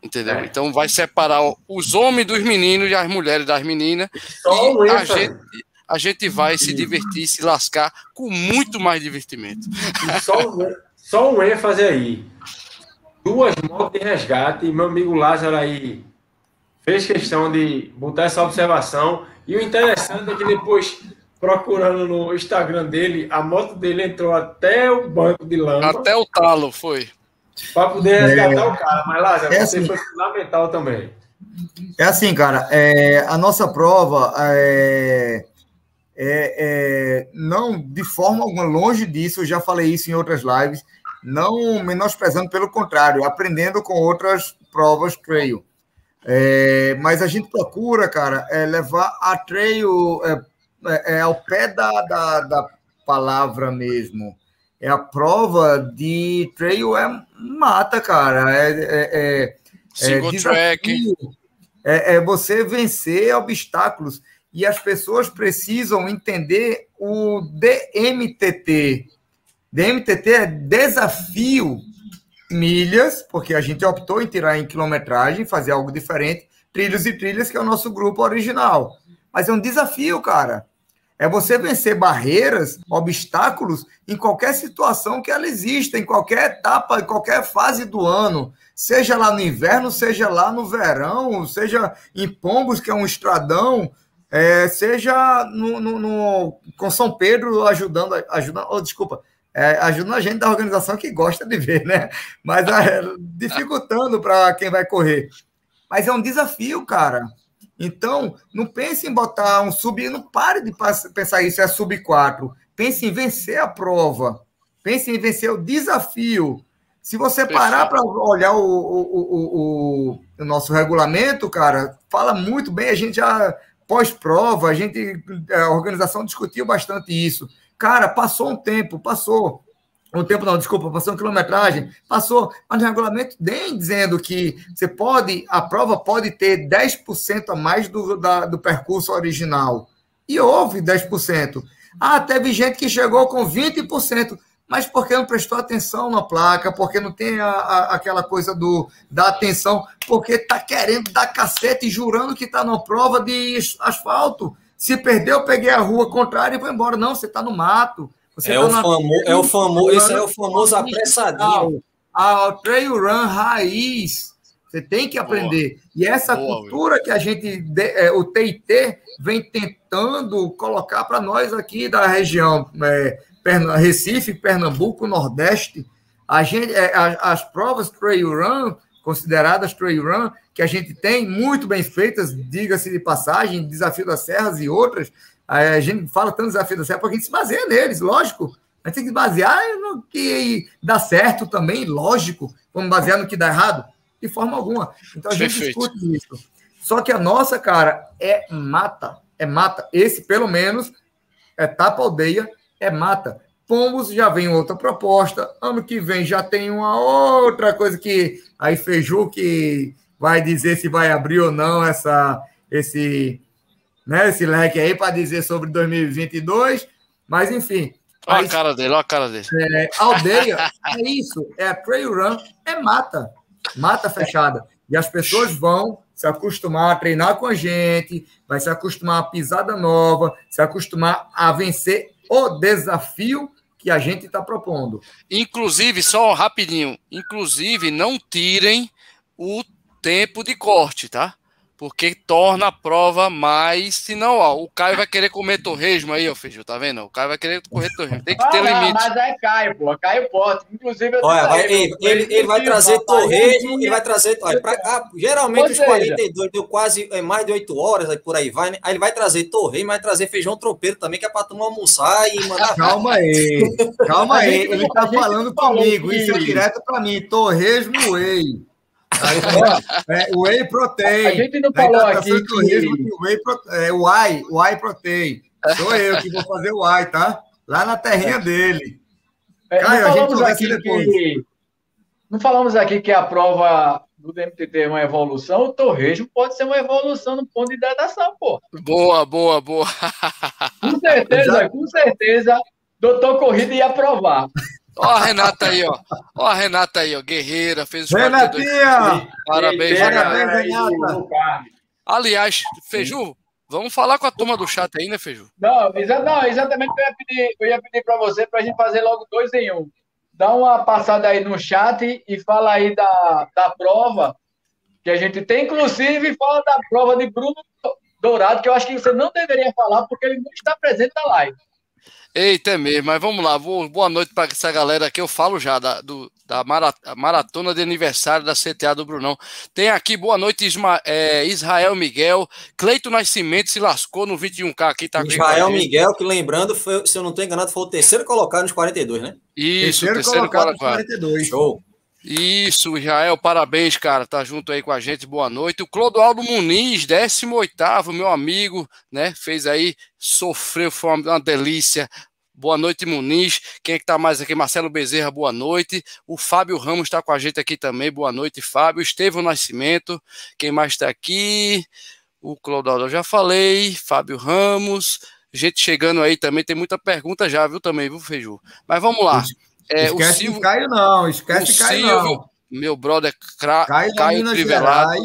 [SPEAKER 5] Entendeu? É. Então vai separar os homens dos meninos e as mulheres das meninas. Só e a gente, a gente vai se divertir, se lascar com muito mais divertimento.
[SPEAKER 3] Só, um, só um ênfase aí. Duas motos de resgate, meu amigo Lázaro aí fez questão de botar essa observação. E o interessante é que depois procurando no Instagram dele, a moto dele entrou até o banco de lama.
[SPEAKER 5] Até o talo, foi.
[SPEAKER 3] Para poder resgatar é... o cara. Mas, Lázaro,
[SPEAKER 4] é
[SPEAKER 3] você
[SPEAKER 4] assim,
[SPEAKER 3] foi fundamental também.
[SPEAKER 4] É assim, cara, é, a nossa prova é, é, é, não de forma alguma, longe disso, eu já falei isso em outras lives, não menosprezando, pelo contrário, aprendendo com outras provas trail. É, mas a gente procura, cara, é levar a trail é, é, é, ao pé da, da, da, palavra mesmo. É a prova de trail é mata, cara. É, é, é,
[SPEAKER 5] Single track.
[SPEAKER 4] É, é você vencer obstáculos. E as pessoas precisam entender o DMTT. DMTT é desafio milhas, porque a gente optou em tirar em quilometragem, fazer algo diferente. Trilhos e trilhas, que é o nosso grupo original. Mas é um desafio, cara. É você vencer barreiras, obstáculos em qualquer situação que ela exista, em qualquer etapa, em qualquer fase do ano. Seja lá no inverno, seja lá no verão, seja em Pombos, que é um estradão, é, seja no, no, no, com São Pedro ajudando, ajudando oh, desculpa, é, ajudando a gente da organização que gosta de ver, né? Mas é, dificultando para quem vai correr. Mas é um desafio, cara. Então, não pense em botar um sub, não pare de pensar isso, é sub 4. Pense em vencer a prova. Pense em vencer o desafio. Se você parar para olhar o, o, o, o, nosso regulamento, cara, fala muito bem, a gente já pós-prova, a gente, a organização discutiu bastante isso. Cara, passou um tempo, passou um tempo não, desculpa, passou uma quilometragem, passou, mas no regulamento tem dizendo que você pode, a prova pode ter 10% a mais do, da, do percurso original. E houve 10%. Ah, teve gente que chegou com 20%, mas porque não prestou atenção na placa, porque não tem a, a, aquela coisa do da atenção, porque está querendo dar cacete e jurando que está numa prova de asfalto. Se perdeu, eu peguei a rua contrária e vou embora. Não, você está no mato
[SPEAKER 2] você é, tá o famo, é o famoso, esse é o famoso apressadinho.
[SPEAKER 4] A trail run raiz. Você tem que aprender. Boa. E essa Boa, cultura que a gente, é, o TIT, vem tentando colocar para nós aqui da região é, Recife, Pernambuco, Nordeste, a gente, é, as, provas trail run, consideradas trail run, que a gente tem, muito bem feitas, diga-se de passagem, Desafio das Serras e outras, a gente fala tanto desafio da serra porque a gente se baseia neles, lógico. A gente tem que basear no que dá certo também, lógico. Vamos basear no que dá errado? De forma alguma. Então a gente Perfeito. discute isso. Só que a nossa, cara, é mata. É mata. Esse, pelo menos, é tapa aldeia, é mata. Pombos já vem outra proposta. Ano que vem já tem uma outra coisa que aí Feiju que vai dizer se vai abrir ou não essa, esse né, esse leque aí para dizer sobre 2022, mas enfim.
[SPEAKER 5] Olha a cara dele, olha a cara dele.
[SPEAKER 4] É, aldeia é isso, é a trail run, é mata, mata fechada. E as pessoas vão se acostumar a treinar com a gente, vai se acostumar a pisada nova, se acostumar a vencer o desafio que a gente está propondo.
[SPEAKER 5] Inclusive, só rapidinho, inclusive não tirem o tempo de corte, tá? porque torna a prova mais. Senão, ó, o Caio vai querer comer torresmo aí, ó, Feijão, tá vendo? O Caio vai querer correr torresmo. Tem que ter ah, limite.
[SPEAKER 1] Mas é Caio, pô. Caio pode. Inclusive, eu
[SPEAKER 2] Olha, vai, ele, ele, ele, vai trazer torresmo, ele vai trazer. Olha, pra, ah, geralmente os 42 deu quase é, mais de 8 horas, aí por aí vai, né? Aí ele vai trazer torresmo, vai trazer feijão tropeiro também, que é pra tomar almoçar e mandar.
[SPEAKER 4] Calma aí, calma aí. Ele tá falando comigo, isso é direto pra mim. Torresmo whey. Aí, é, whey protein.
[SPEAKER 1] A gente não falou tá aqui que...
[SPEAKER 4] Whey, é, whey, whey protein. Sou eu que vou fazer o whey, tá? Lá na terrinha dele.
[SPEAKER 1] É, Caio, não falamos a gente aqui que... Não falamos aqui que a prova do DMTT é uma evolução, o torresmo pode ser uma evolução no ponto de hidratação, pô.
[SPEAKER 5] Boa, boa, boa.
[SPEAKER 1] Com certeza, com certeza, doutor Corrida ia aprovar.
[SPEAKER 5] Ó a Renata aí, ó. Ó a Renata aí, ó. Guerreira, fez os
[SPEAKER 4] Renatinha!
[SPEAKER 5] Parabéns, Parabéns, Renata. Aliás, Feju, vamos falar com a turma do chat aí, né, Feju?
[SPEAKER 1] Não, exa não exatamente o que eu ia pedir, eu ia pedir para você para a gente fazer logo dois em um. Dá uma passada aí no chat e fala aí da, da prova que a gente tem, inclusive fala da prova de Bruno Dourado, que eu acho que você não deveria falar porque ele não está presente na live.
[SPEAKER 5] Eita, é mesmo, mas vamos lá. Boa noite para essa galera aqui. Eu falo já da, do, da maratona de aniversário da CTA do Brunão. Tem aqui, boa noite, Isma, é, Israel Miguel. Cleito Nascimento se lascou no 21K aqui. Tá
[SPEAKER 2] Israel Miguel, que lembrando, foi, se eu não estou enganado, foi o terceiro colocado nos 42, né?
[SPEAKER 5] Isso, terceiro, terceiro colocado, colocado nos
[SPEAKER 4] 42.
[SPEAKER 2] Show.
[SPEAKER 5] Isso, Israel, parabéns, cara. Tá junto aí com a gente, boa noite. O Clodoaldo Muniz, 18, meu amigo, né? Fez aí, sofreu, foi uma, delícia. Boa noite, Muniz. Quem é que tá mais aqui? Marcelo Bezerra, boa noite. O Fábio Ramos está com a gente aqui também. Boa noite, Fábio. Estevão Nascimento. Quem mais está aqui? O Clodoaldo, eu já falei. Fábio Ramos. Gente chegando aí também. Tem muita pergunta já, viu, também, viu, Feiju? Mas vamos lá.
[SPEAKER 4] É, esquece o Silvio, Caio, não. Esquece Caio, Silvio, não.
[SPEAKER 5] Meu brother Cra... Caio, Caio Trivelado.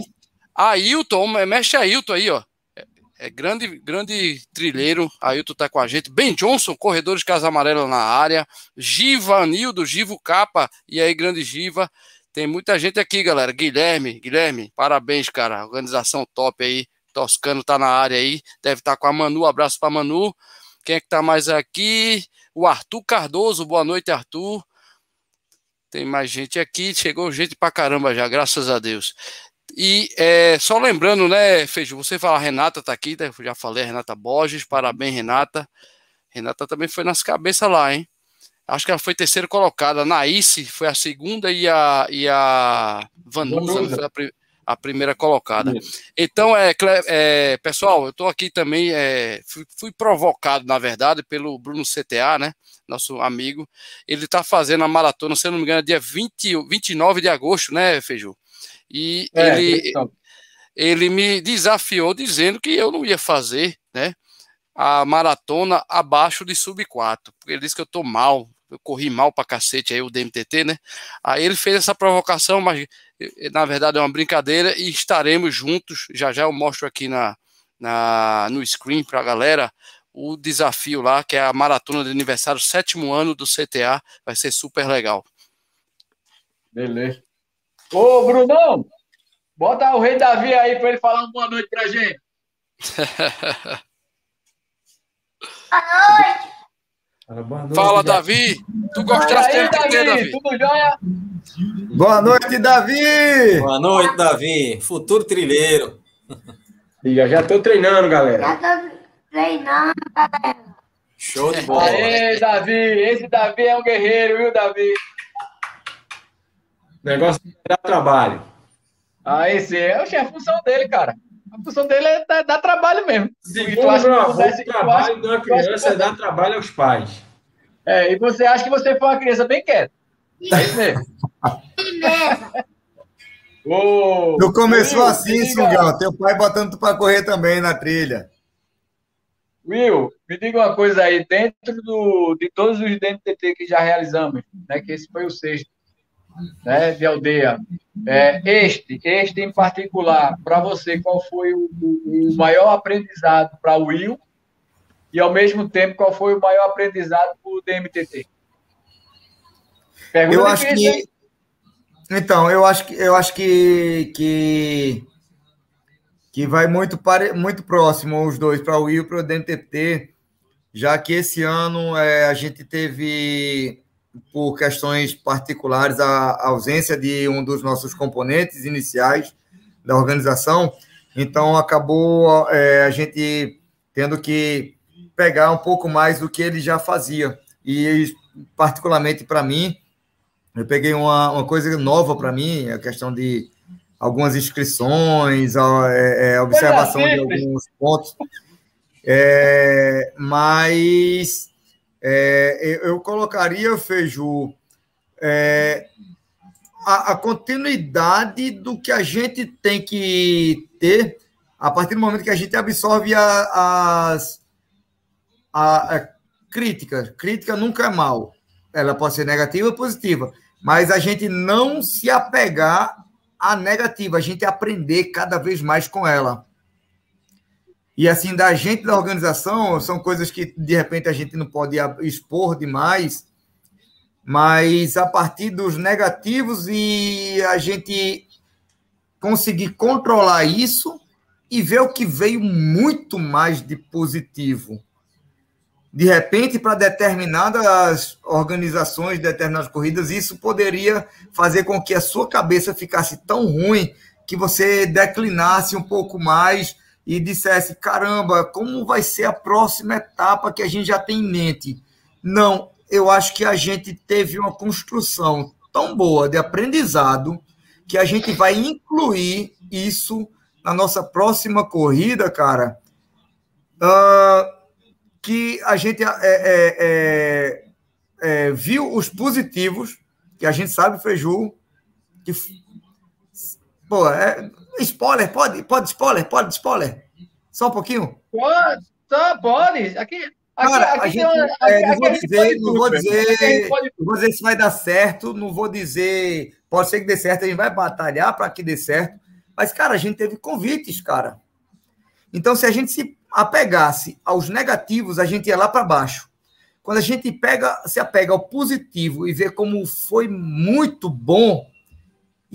[SPEAKER 5] Ailton, mexe Ailton aí, ó. É, é grande, grande trilheiro. Ailton tá com a gente. Ben Johnson, corredor de Casa Amarela na área. Giva Anildo, Givo Capa. E aí, grande Giva. Tem muita gente aqui, galera. Guilherme, Guilherme, parabéns, cara. Organização top aí. Toscano tá na área aí. Deve estar tá com a Manu. Abraço pra Manu. Quem é que tá mais aqui? O Arthur Cardoso, boa noite, Arthur. Tem mais gente aqui, chegou gente pra caramba já, graças a Deus. E é, só lembrando, né, Feijão, você fala, Renata tá aqui, né, já falei, Renata Borges, parabéns, Renata. Renata também foi nas cabeças lá, hein? Acho que ela foi terceira colocada. A Naíce foi a segunda e a, e a Vanusa, Vanusa. foi a primeira a primeira colocada. Então, é, é, pessoal, eu estou aqui também, é, fui, fui, provocado, na verdade, pelo Bruno CTA, né? Nosso amigo. Ele está fazendo a maratona, se eu não me engano, dia 20, 29 de agosto, né, Feiju? E é, ele, ele me desafiou dizendo que eu não ia fazer, né? A maratona abaixo de sub 4, porque ele disse que eu estou mal, eu corri mal pra cacete aí o DMTT, né? Aí ele fez essa provocação, mas na verdade é uma brincadeira e estaremos juntos. Já já eu mostro aqui na, na no screen pra galera o desafio lá, que é a maratona de aniversário, sétimo ano do CTA, vai ser super legal.
[SPEAKER 1] Beleza. Ô, Brunão, bota o Rei Davi aí para ele falar uma boa noite pra gente.
[SPEAKER 6] boa noite.
[SPEAKER 5] Fala, Davi. Tu gostaste
[SPEAKER 1] de Davi, Davi? Tudo jóia?
[SPEAKER 4] Boa noite, Davi.
[SPEAKER 2] Boa noite, Davi. Futuro trilheiro.
[SPEAKER 3] Já, já tô treinando, galera.
[SPEAKER 6] Já tô treinando, galera.
[SPEAKER 2] Show de bola.
[SPEAKER 1] Aê, Davi. Esse Davi é um guerreiro, viu, Davi?
[SPEAKER 3] Negócio é dar trabalho.
[SPEAKER 1] Aí sim, é a função dele, cara. A função dele é dar, dar trabalho mesmo.
[SPEAKER 3] Segundo meu avô, o trabalho de uma criança é dar trabalho aos pais.
[SPEAKER 1] É, e você acha que você foi uma criança bem quieta. É isso mesmo.
[SPEAKER 4] oh, tu começou Will, assim, Sungão. Teu pai botando tu para correr também na trilha.
[SPEAKER 1] Will, me diga uma coisa aí. Dentro do, de todos os DNTT que já realizamos, né, que esse foi o sexto, né, de aldeia, é, este, este em particular, para você, qual foi o, o, o maior aprendizado para o Will e, ao mesmo tempo, qual foi o maior aprendizado para o DMTT?
[SPEAKER 4] Pergunta eu acho que. Então, eu acho que eu acho que, que, que vai muito, pare, muito próximo os dois, para o Will e para o DMTT, já que esse ano é, a gente teve por questões particulares, a ausência de um dos nossos componentes iniciais da organização. Então, acabou é, a gente tendo que pegar um pouco mais do que ele já fazia. E, particularmente para mim, eu peguei uma, uma coisa nova para mim, a questão de algumas inscrições, a, é, é, observação de alguns pontos. É, mas é, eu colocaria, Feiju, é, a, a, continuidade do que a gente tem que ter a partir do momento que a gente absorve a, as a, a crítica. Crítica nunca é mal. Ela pode ser negativa ou positiva, mas a gente não se apegar à negativa, a gente aprender cada vez mais com ela. E assim, da gente da organização, são coisas que de repente a gente não pode expor demais, mas a partir dos negativos e a gente conseguir controlar isso e ver o que veio muito mais de positivo. De repente, para determinadas organizações, determinadas corridas, isso poderia fazer com que a sua cabeça ficasse tão ruim que você declinasse um pouco mais e dissesse: caramba, como vai ser a próxima etapa que a gente já tem em mente? Não, eu acho que a gente teve uma construção tão boa de aprendizado que a gente vai incluir isso na nossa próxima corrida, cara, uh, que a gente é, é, é, é, viu os positivos, que a gente sabe, Feiju, que. Pô, é, spoiler, pode, pode spoiler, pode spoiler. Só um pouquinho?
[SPEAKER 1] Pode, só pode. Aqui,
[SPEAKER 4] Cara, aqui, a gente, uma, é, não, vou dizer, não vou dizer, não vou dizer se vai dar certo, não vou dizer, pode ser que dê certo, a gente vai batalhar para que dê certo, mas, cara, a gente teve convites, cara. Então, se a gente se apegasse aos negativos, a gente ia lá para baixo. Quando a gente pega, se apega ao positivo e vê como foi muito bom,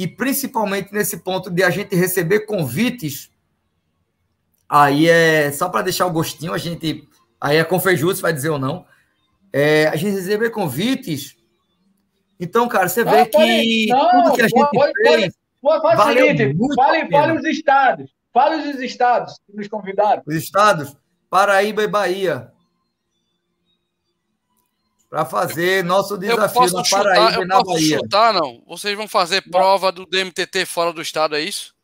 [SPEAKER 4] e principalmente nesse ponto de a gente receber convites, aí é só para deixar o gostinho, a gente. Aí é com se vai dizer ou não. É, a gente receber convites. Então, cara, você vê que não, tudo que a gente fez.
[SPEAKER 1] O seguinte, fale, fale os estados. Fale os estados que nos convidaram.
[SPEAKER 4] Os estados, Paraíba e Bahia. Para fazer nosso desafio na
[SPEAKER 5] chutar,
[SPEAKER 4] Paraíba
[SPEAKER 5] e
[SPEAKER 4] na
[SPEAKER 5] posso
[SPEAKER 4] Bahia.
[SPEAKER 5] chutar, não? Vocês vão fazer prova do DMTT fora do estado, é isso?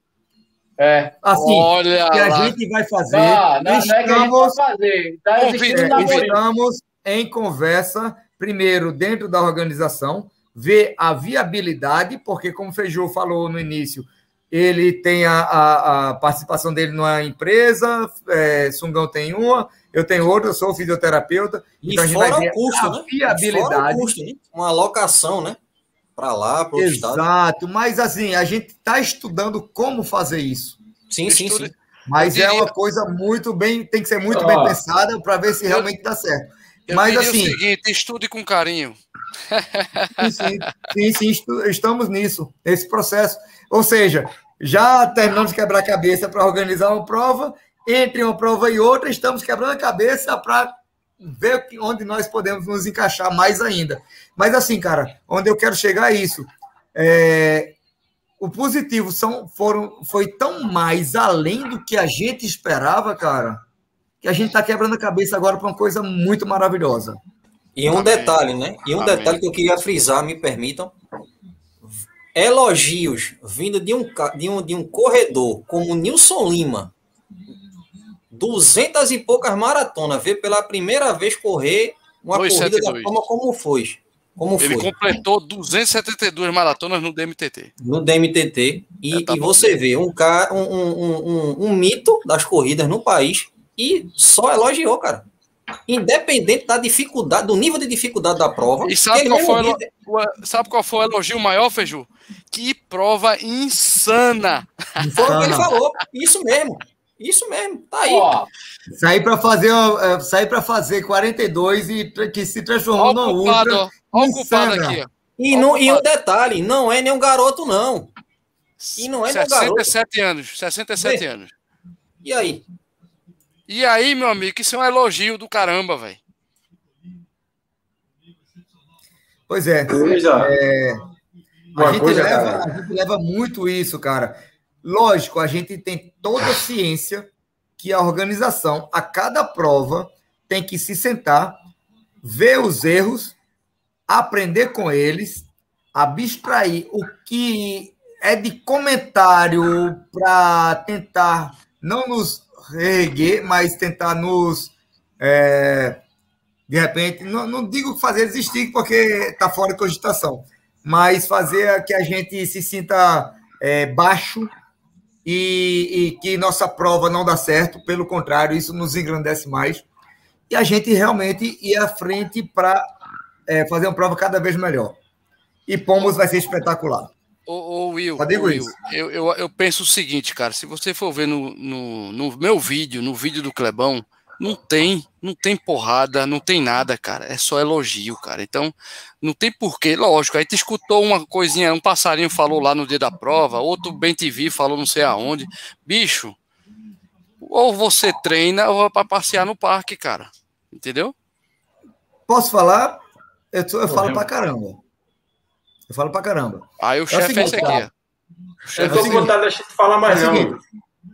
[SPEAKER 1] É.
[SPEAKER 4] Assim,
[SPEAKER 5] Olha
[SPEAKER 4] que a
[SPEAKER 5] lá.
[SPEAKER 4] gente vai fazer.
[SPEAKER 1] Não, não,
[SPEAKER 4] estamos,
[SPEAKER 1] não é que a gente vai fazer. Tá
[SPEAKER 4] é,
[SPEAKER 1] namoro.
[SPEAKER 4] estamos em conversa, primeiro, dentro da organização, ver a viabilidade, porque, como o Feijô falou no início, ele tem a, a, a participação dele numa empresa, é, Sungão tem uma, eu tenho outra, eu sou fisioterapeuta.
[SPEAKER 2] E
[SPEAKER 4] então a gente
[SPEAKER 2] fora
[SPEAKER 4] vai ver
[SPEAKER 2] o custo,
[SPEAKER 4] a
[SPEAKER 2] né?
[SPEAKER 4] viabilidade.
[SPEAKER 2] Fora o custo, né? Uma alocação, né? Para lá, para o estado.
[SPEAKER 4] Exato, mas assim, a gente está estudando como fazer isso.
[SPEAKER 2] Sim, sim, sim.
[SPEAKER 4] Mas é
[SPEAKER 5] diria-
[SPEAKER 4] uma coisa muito bem, tem que ser muito
[SPEAKER 3] Ó.
[SPEAKER 4] bem pensada para ver se realmente dá certo.
[SPEAKER 5] Eu
[SPEAKER 4] Mas assim,
[SPEAKER 5] o seguinte, estude com carinho.
[SPEAKER 4] sim, sim, sim, sim, estamos nisso, nesse processo. Ou seja, já terminamos de quebrar a cabeça para organizar uma prova, entre uma prova e outra, estamos quebrando a cabeça para ver onde nós podemos nos encaixar mais ainda. Mas assim, cara, onde eu quero chegar é isso. É, o positivo são, foram, foi tão mais além do que a gente esperava, cara, que a gente está quebrando a cabeça agora para uma coisa muito maravilhosa.
[SPEAKER 2] E um
[SPEAKER 5] Amém.
[SPEAKER 2] detalhe, né? E um
[SPEAKER 5] Amém.
[SPEAKER 2] detalhe que eu queria frisar, me permitam. Elogios vindo de um, de um, de um corredor como Nilson Lima, duzentas e poucas maratonas, ver pela primeira vez correr uma corrida da
[SPEAKER 5] 272.
[SPEAKER 2] forma como foi. Como
[SPEAKER 5] Ele
[SPEAKER 2] foi
[SPEAKER 5] completou 272 maratonas no DMTT.
[SPEAKER 2] no DMTT. E,
[SPEAKER 5] É, tá
[SPEAKER 2] e você vê um, cara, um, um, um, um- mito das corridas no país e só elogiou, cara. Independente da dificuldade, do nível de dificuldade da prova.
[SPEAKER 5] E sabe qual, foi sabe qual foi o elogio maior, Feiju? Que prova insana!
[SPEAKER 2] Foi o que ele falou. Isso mesmo. Isso mesmo. Tá aí.
[SPEAKER 1] Ó,
[SPEAKER 4] Sair para fazer, é, sair para fazer 42 e que se transformou
[SPEAKER 5] Olha
[SPEAKER 4] numa
[SPEAKER 5] o culpado,
[SPEAKER 4] ultra.
[SPEAKER 5] ó. Olha o culpado aqui, ó.
[SPEAKER 2] E, não, e um detalhe, não é nenhum garoto, não. E não é meu garoto.
[SPEAKER 5] 67 anos, 67
[SPEAKER 2] Vê.
[SPEAKER 5] anos.
[SPEAKER 2] E aí?
[SPEAKER 5] E aí, meu amigo, isso é um elogio do caramba, velho.
[SPEAKER 4] Pois é.
[SPEAKER 3] Coisa.
[SPEAKER 4] A
[SPEAKER 3] Uma
[SPEAKER 4] gente,
[SPEAKER 3] coisa,
[SPEAKER 4] leva, a gente leva muito isso, cara. Lógico, a gente tem toda a ciência que a organização, a cada prova, tem que se sentar, ver os erros, aprender com eles, abstrair o que é de comentário para tentar não nos reerguer, mas tentar nos. é, de repente, não, não digo fazer desistir, porque está fora de cogitação, mas fazer que a gente se sinta é, baixo e, e que nossa prova não dá certo, pelo contrário, isso nos engrandece mais. E a gente realmente ir à frente para fazer uma prova cada vez melhor. E Pomos vai ser espetacular.
[SPEAKER 5] Ô, ô Will, ô, Will, eu, eu, eu penso o seguinte, cara, se você for ver no, no, no meu vídeo, no vídeo do Clebão, não tem, não tem porrada, não tem nada, cara, é só elogio, cara, então não tem porquê, lógico, aí tu escutou uma coisinha, um passarinho falou lá no dia da prova, outro bem TV falou não sei aonde, bicho, ou você treina ou vai para passear no parque, cara. Entendeu?
[SPEAKER 4] Posso falar? Eu, tô- eu falo pra caramba. Eu falo pra caramba.
[SPEAKER 5] Aí o
[SPEAKER 4] o
[SPEAKER 5] chefe é esse aqui. ó. O
[SPEAKER 3] Eu tô
[SPEAKER 5] é
[SPEAKER 3] com vontade de falar mais,
[SPEAKER 4] É o
[SPEAKER 3] não.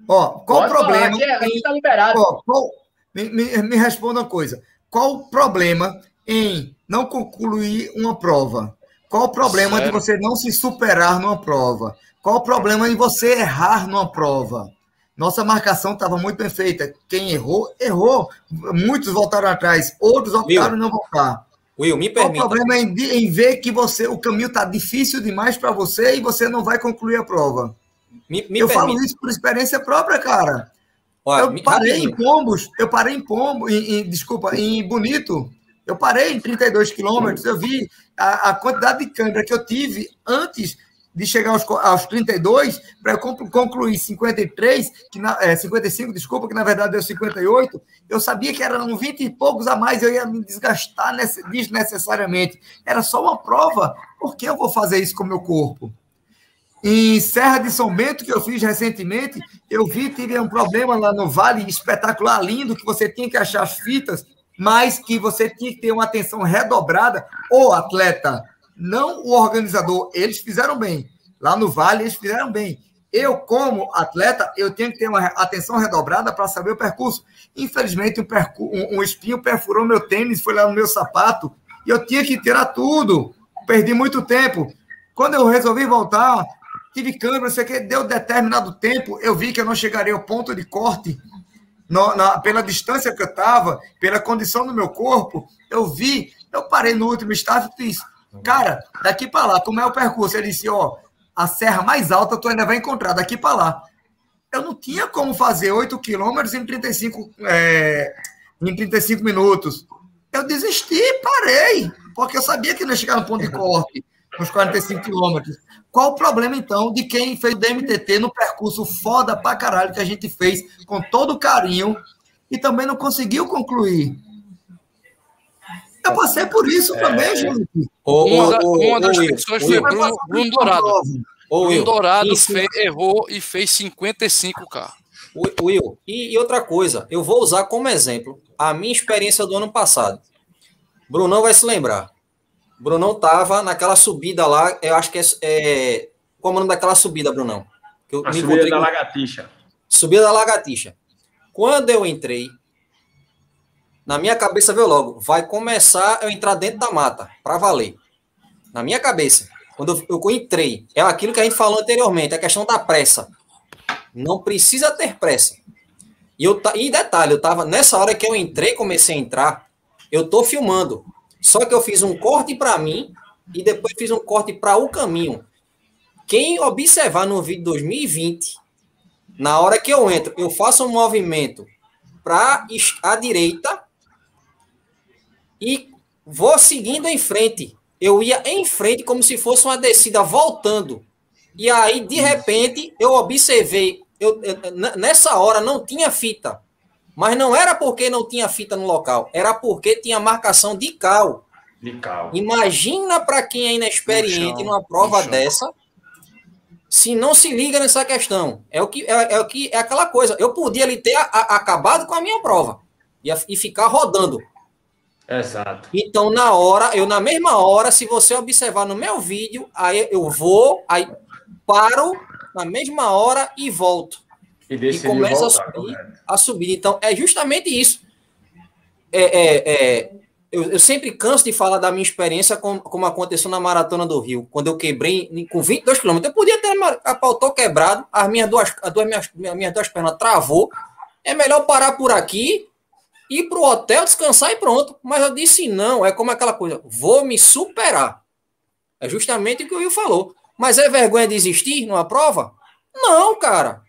[SPEAKER 4] Ó, qual o
[SPEAKER 1] Pode falar,
[SPEAKER 4] problema?
[SPEAKER 1] Aqui, é- aqui tá liberado.
[SPEAKER 4] Ó, qual- me, me, me responda uma coisa. Qual o problema em não concluir uma prova? Qual o problema de
[SPEAKER 5] Sério?
[SPEAKER 4] você não se superar numa prova? Qual o problema em você errar numa prova? Nossa marcação estava muito bem feita. Quem errou, errou. Muitos voltaram atrás, outros optaram em não voltar.
[SPEAKER 2] Will, me
[SPEAKER 4] Qual o
[SPEAKER 2] permita.
[SPEAKER 4] problema em, de- em ver que você o caminho está difícil demais para você e você não vai concluir a prova?
[SPEAKER 2] Me, me
[SPEAKER 4] eu falo
[SPEAKER 2] permita.
[SPEAKER 4] isso por experiência própria, cara.
[SPEAKER 2] Olha,
[SPEAKER 4] Eu parei
[SPEAKER 2] rapidinho.
[SPEAKER 4] em Pombos, eu parei em Pombo, em, em- desculpa, em Bonito. Eu parei em 32 quilômetros, eu vi a, a quantidade de câimbra que eu tive antes de chegar aos, aos 32, para eu conclu- concluir 53, que na, é, 55, desculpa, que na verdade deu 58. Eu sabia que eram 20 e poucos a mais, eu ia me desgastar desnecessariamente. Era só uma prova, por que eu vou fazer isso com o meu corpo? Em Serra de São Bento, que eu fiz recentemente, eu vi, tive um problema lá no Vale, espetacular, lindo, que você tinha que achar as fitas, mas que você tinha que ter uma atenção redobrada. O atleta, não o organizador, eles fizeram bem. Lá no Vale, eles fizeram bem. Eu, como atleta, eu tenho que ter uma atenção redobrada para saber o percurso. Infelizmente, um, percu um espinho perfurou meu tênis, foi lá no meu sapato, e eu tinha que tirar tudo. Perdi muito tempo. Quando eu resolvi voltar, tive câmera, sei que deu determinado tempo, eu vi que eu não chegaria ao ponto de corte na- pela distância que eu estava, pela condição do meu corpo, eu vi, eu parei no último estágio e cara, daqui para lá, como é o percurso? Ele disse, ó, a serra mais alta tu ainda vai encontrar, daqui para lá. Eu não tinha como fazer 8 quilômetros em 35, é, em 35 minutos. Eu desisti, parei, porque eu sabia que não ia chegar no ponto de corte, nos 45 quilômetros. Qual o problema, então, de quem fez o DMTT no percurso foda pra caralho que a gente fez com todo carinho e também não conseguiu concluir? Eu passei por isso também, gente.
[SPEAKER 2] Ô,
[SPEAKER 5] Uma, da- uma das
[SPEAKER 2] Will,
[SPEAKER 5] pessoas
[SPEAKER 2] ô,
[SPEAKER 5] foi
[SPEAKER 2] Will,
[SPEAKER 5] Bruno, Bruno Dourado.
[SPEAKER 4] prova.
[SPEAKER 2] ô,
[SPEAKER 5] Bruno Dourado
[SPEAKER 2] isso-
[SPEAKER 5] fe- errou e fez 55, cara.
[SPEAKER 2] Wi- Will, e, e outra coisa, eu vou usar como exemplo a minha experiência do ano passado. Brunão vai se lembrar. Brunão tava naquela subida lá, eu acho que é. é qual é o nome daquela subida, Brunão? Que eu
[SPEAKER 3] A
[SPEAKER 2] me
[SPEAKER 3] subida
[SPEAKER 2] encontrei
[SPEAKER 3] da
[SPEAKER 2] com-
[SPEAKER 3] lagartixa.
[SPEAKER 2] Subida da Lagartixa. Quando eu entrei, na minha cabeça veio logo, vai começar eu entrar dentro da mata, para valer. Na minha cabeça. Quando eu, eu entrei, é aquilo que a gente falou anteriormente, a questão da pressa. Não precisa ter pressa. E, eu, e detalhe, eu tava, nessa hora que eu entrei, comecei a entrar, eu tô filmando. Só que eu fiz um corte para mim e depois fiz um corte para o caminho. Quem observar no vídeo 2020, na hora que eu entro, eu faço um movimento para a direita e vou seguindo em frente. Eu ia em frente como se fosse uma descida voltando. E aí, de repente, eu observei, eu, eu- nessa hora não tinha fita. Mas não era porque não tinha fita no local, era porque tinha marcação de cal.
[SPEAKER 3] De cal.
[SPEAKER 2] Imagina para quem é inexperiente
[SPEAKER 5] chão,
[SPEAKER 2] numa prova dessa, se não se liga nessa questão. É o que é, é o que é aquela coisa. Eu podia ali ter a- a- acabado com a minha prova e, a- e ficar rodando.
[SPEAKER 3] Exato.
[SPEAKER 2] Então, na hora, eu na mesma hora, se você observar no meu vídeo, aí eu vou, aí paro na mesma hora e volto
[SPEAKER 3] E
[SPEAKER 2] e começa a subir,
[SPEAKER 3] correto.
[SPEAKER 2] a subir. Então, é justamente isso. É, é, é, eu, eu sempre canso de falar da minha experiência com, como aconteceu na Maratona do Rio, quando eu quebrei com 22 quilômetros. Eu podia ter a pautou quebrado, as minhas duas, as duas, minhas, minhas duas pernas travou. É melhor parar por aqui, ir para o hotel, descansar e pronto. Mas eu disse não, é como aquela coisa, vou me superar. É justamente o que o Will falou. Mas é vergonha de desistir numa prova? Não, cara.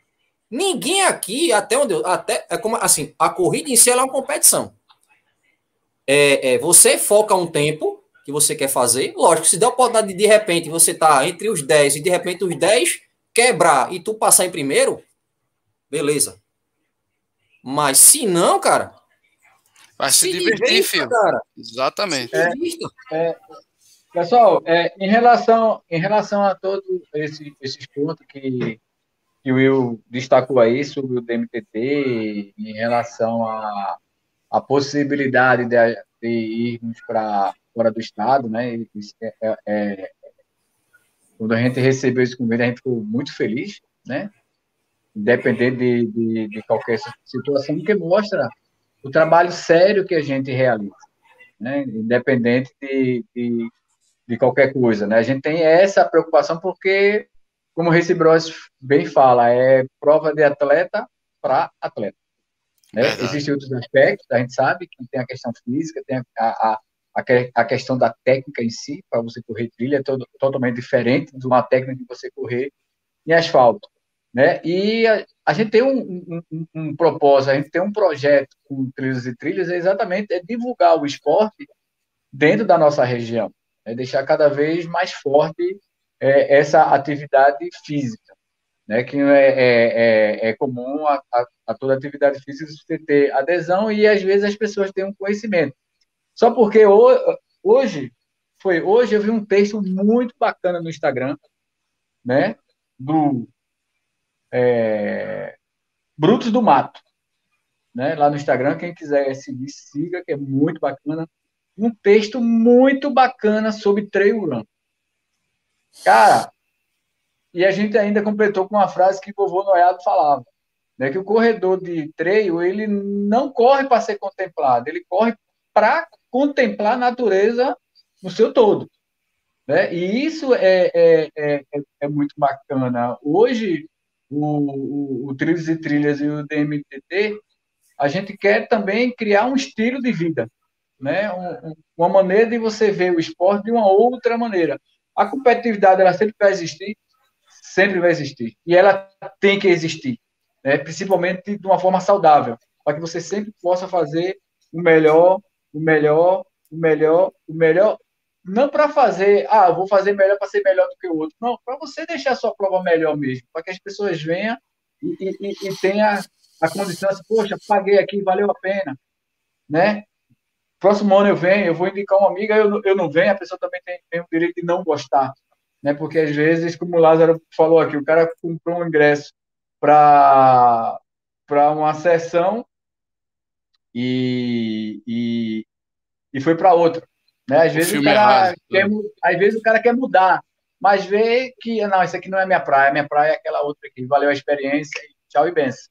[SPEAKER 2] Ninguém aqui, até onde eu, até é como assim, a corrida em si ela é uma competição. É, é, você foca um tempo que você quer fazer, lógico, se der a oportunidade de, de repente você tá entre os 10 e de repente os 10 quebrar e tu passar em primeiro, beleza. Mas se não, cara,
[SPEAKER 5] Vai se,
[SPEAKER 2] se
[SPEAKER 5] divertir,
[SPEAKER 2] divirta,
[SPEAKER 5] filho.
[SPEAKER 2] cara.
[SPEAKER 5] Exatamente.
[SPEAKER 2] Se divirta.
[SPEAKER 1] Pessoal, é, em, relação, em relação a todos esse, esses pontos que, que o Will destacou aí sobre o DMTT em relação à, à possibilidade de, de irmos para fora do estado, né? É, é, é, quando a gente recebeu esse convite, a gente ficou muito feliz, né? Independente de, de, de qualquer situação, que mostra o trabalho sério que a gente realiza, né? Independente de, de, de qualquer coisa, né? A gente tem essa preocupação porque como o Race Bros bem fala, é prova de atleta para atleta. Né? Existem outros aspectos, a gente sabe que tem a questão física, tem a, a, a, a questão da técnica em si, para você correr trilha, é todo, totalmente diferente de uma técnica de você correr em asfalto. Né? E a, a gente tem um, um, um, propósito, a gente tem um projeto com trilhas e trilhas, é exatamente é divulgar o esporte dentro da nossa região, é deixar cada vez mais forte é, essa atividade física, né, que é, é, é, é comum a, a, a, toda atividade física você ter adesão e às vezes as pessoas têm um conhecimento. Só porque hoje, foi hoje eu vi um texto muito bacana no Instagram, né, do é, Brutos do Mato, né, lá no Instagram, quem quiser seguir, siga, que é muito bacana. Um texto muito bacana sobre trail run. Cara, e a gente ainda completou com uma frase que o vovô Noiado falava, né, que o corredor de treino, ele não corre para ser contemplado, ele corre para contemplar a natureza no seu todo. Né? E isso é, é, é, é muito bacana. Hoje, o, o, o Trilhos e Trilhas e o DMTT, a gente quer também criar um estilo de vida, né? Um, uma maneira de você ver o esporte de uma outra maneira. A competitividade ela sempre vai existir, sempre vai existir. E ela tem que existir, né? principalmente de uma forma saudável, para que você sempre possa fazer o melhor, o melhor, o melhor, o melhor. Não para fazer, ah, vou fazer melhor para ser melhor do que o outro. Não, para você deixar a sua prova melhor mesmo, para que as pessoas venham e, e, e tenham a condição assim, poxa, paguei aqui, valeu a pena, né? Próximo ano eu venho, eu vou indicar uma amiga, eu, eu não venho, a pessoa também tem, tem o direito de não gostar. Né? Porque às vezes, como o Lázaro falou aqui, o cara comprou um ingresso para uma sessão e, e, e foi para outra. Né? Às, vezes o cara errado, quer, às vezes o cara quer mudar, mas vê que, não, isso aqui não é minha praia, minha praia é aquela outra aqui, valeu a experiência, tchau e benção.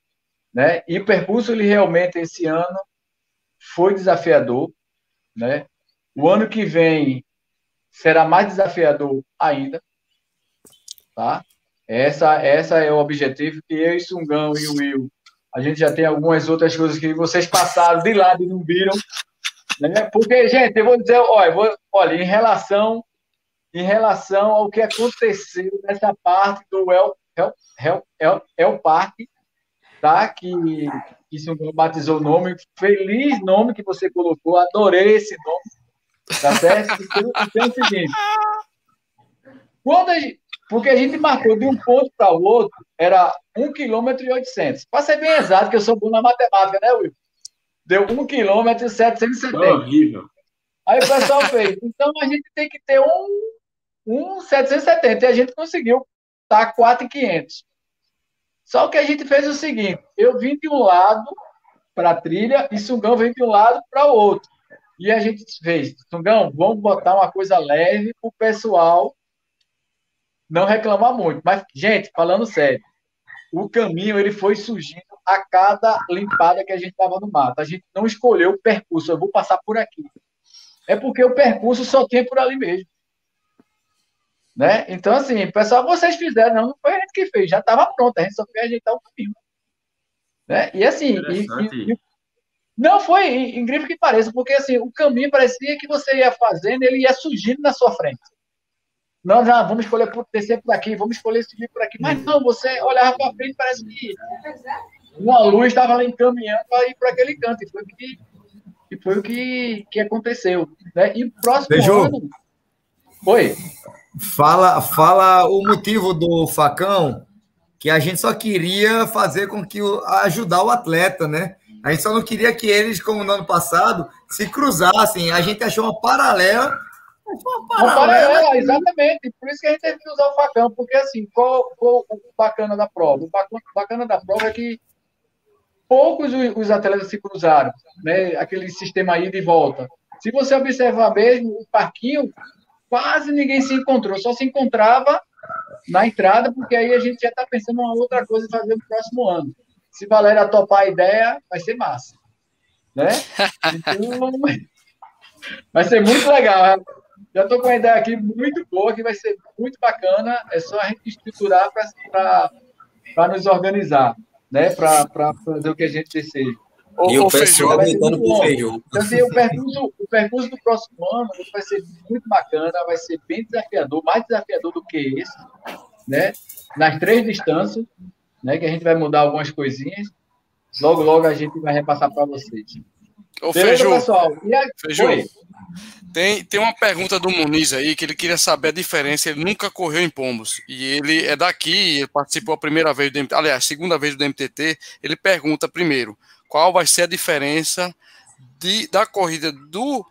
[SPEAKER 1] Né? E o percurso, ele realmente, esse ano, foi desafiador, né? O ano que vem será mais desafiador ainda, tá? Essa, essa é o objetivo que eu e Sungão e o Will, a gente já tem algumas outras coisas que vocês passaram de lado e não viram, né? Porque, gente, eu vou dizer, olha, vou, olha, em relação em relação ao que aconteceu nessa parte do El, El, El, El, El Parque, tá? Que, que Sungão batizou o nome. Feliz nome que você colocou, adorei esse nome. Tá certo? Então, é o seguinte. Quando a gente, porque a gente marcou de um ponto para o outro, era 1 km e 800. Para ser bem exato, que eu sou bom na matemática, né, Will? Deu 1 km e 770.
[SPEAKER 3] horrível.
[SPEAKER 1] Aí o pessoal fez. Então a gente tem que ter um, um 770. E a gente conseguiu tá 4,500. Só que a gente fez o seguinte: eu vim de um lado para a trilha e Sungão vem de um lado para o outro. E a gente fez, Sungão, vamos botar uma coisa leve para o pessoal não reclamar muito. Mas, gente, falando sério, o caminho ele foi surgindo a cada limpada que a gente estava no mato. A gente não escolheu o percurso, eu vou passar por aqui. É porque o percurso só tem por ali mesmo. Né? Então, assim, pessoal, vocês fizeram, não, não foi a gente que fez, já estava pronto, a gente só foi ajeitar o caminho. Né? E assim, e, e, não foi incrível que pareça, porque assim, o caminho parecia que você ia fazendo, ele ia surgindo na sua frente. Nós já vamos escolher por descer por aqui, vamos escolher subir por aqui, mas não, você olhava para frente, parece que uma luz estava lá encaminhando para ir para aquele canto, e foi, que, e foi o que, que aconteceu. Né? E o próximo
[SPEAKER 4] Beijo.
[SPEAKER 1] ano. Oi.
[SPEAKER 4] Fala, fala o motivo do facão, que a gente só queria fazer com que o, ajudar o atleta, né? A gente só não queria que eles, como no ano passado, se cruzassem. A gente achou uma paralela
[SPEAKER 1] Uma paralela, exatamente. Por isso que a gente teve que usar o facão, porque assim, qual, qual o bacana da prova? O bacana, da prova é que poucos os, os atletas se cruzaram, né? Aquele sistema aí de volta. Se você observar mesmo, o parquinho, quase ninguém se encontrou, só se encontrava na entrada, porque aí a gente já está pensando em uma outra coisa fazer no próximo ano. Se Valéria topar a ideia, vai ser massa. Né? Então, vai ser muito legal. Já estou com uma ideia aqui muito boa, que vai ser muito bacana. É só a gente estruturar para nos organizar, né? para fazer o que a gente deseja.
[SPEAKER 2] E o pessoal gritando por feijão.
[SPEAKER 1] Então, assim, o, percurso, o percurso do próximo ano vai ser muito bacana, vai ser bem desafiador, mais desafiador do que esse, né? Nas três distâncias, né? Que a gente vai mudar algumas coisinhas. Logo, logo a gente vai repassar para vocês.
[SPEAKER 5] Ô, Feiju, pessoal? Feiju, tem, tem uma pergunta do Muniz aí que ele queria saber a diferença. Ele nunca correu em Pombos. E ele é daqui, ele participou a primeira vez do MTT, aliás, segunda vez do MTT. Ele pergunta primeiro: qual vai ser a diferença de, da corrida do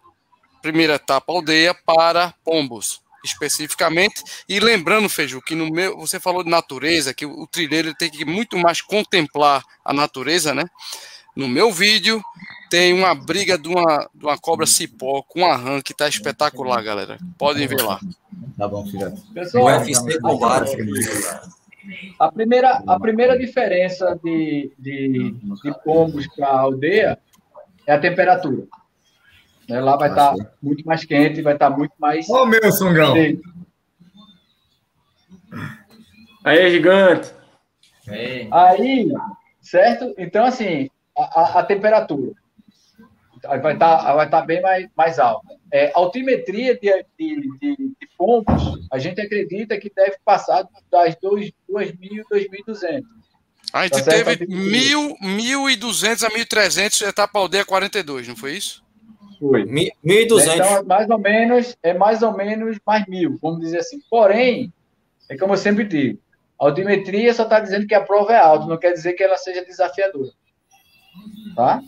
[SPEAKER 5] primeira etapa aldeia para Pombos, especificamente. E lembrando, Feiju, que no meu, você falou de natureza, que o, trilheiro tem que muito mais contemplar a natureza, né? No meu vídeo tem uma briga de uma, de uma cobra cipó com uma rã que tá espetacular, galera. Podem ver lá.
[SPEAKER 4] Tá bom, filho.
[SPEAKER 1] Pessoal, UFC combate. A primeira, a primeira diferença de, de, de pombos para a aldeia é a temperatura. Né? Lá vai estar tá muito mais quente, vai estar tá muito mais.
[SPEAKER 4] Ô, meu sungão!
[SPEAKER 3] Aí, gigante!
[SPEAKER 1] Aí, certo? Então, assim, a, a, a temperatura vai estar tá, vai tá bem mais, mais alta. É, altimetria de, de, de, de, pontos, a gente acredita que deve passar das 2.000 e 2.200.
[SPEAKER 5] A gente tá teve 1.200 a 1.300 etapa aldeia 42, não foi isso?
[SPEAKER 1] Foi. 1.200. Então, é mais ou menos, é mais ou menos mais mil, vamos dizer assim. Porém, é como eu sempre digo, a altimetria só está dizendo que a prova é alta, não quer dizer que ela seja desafiadora. Tá?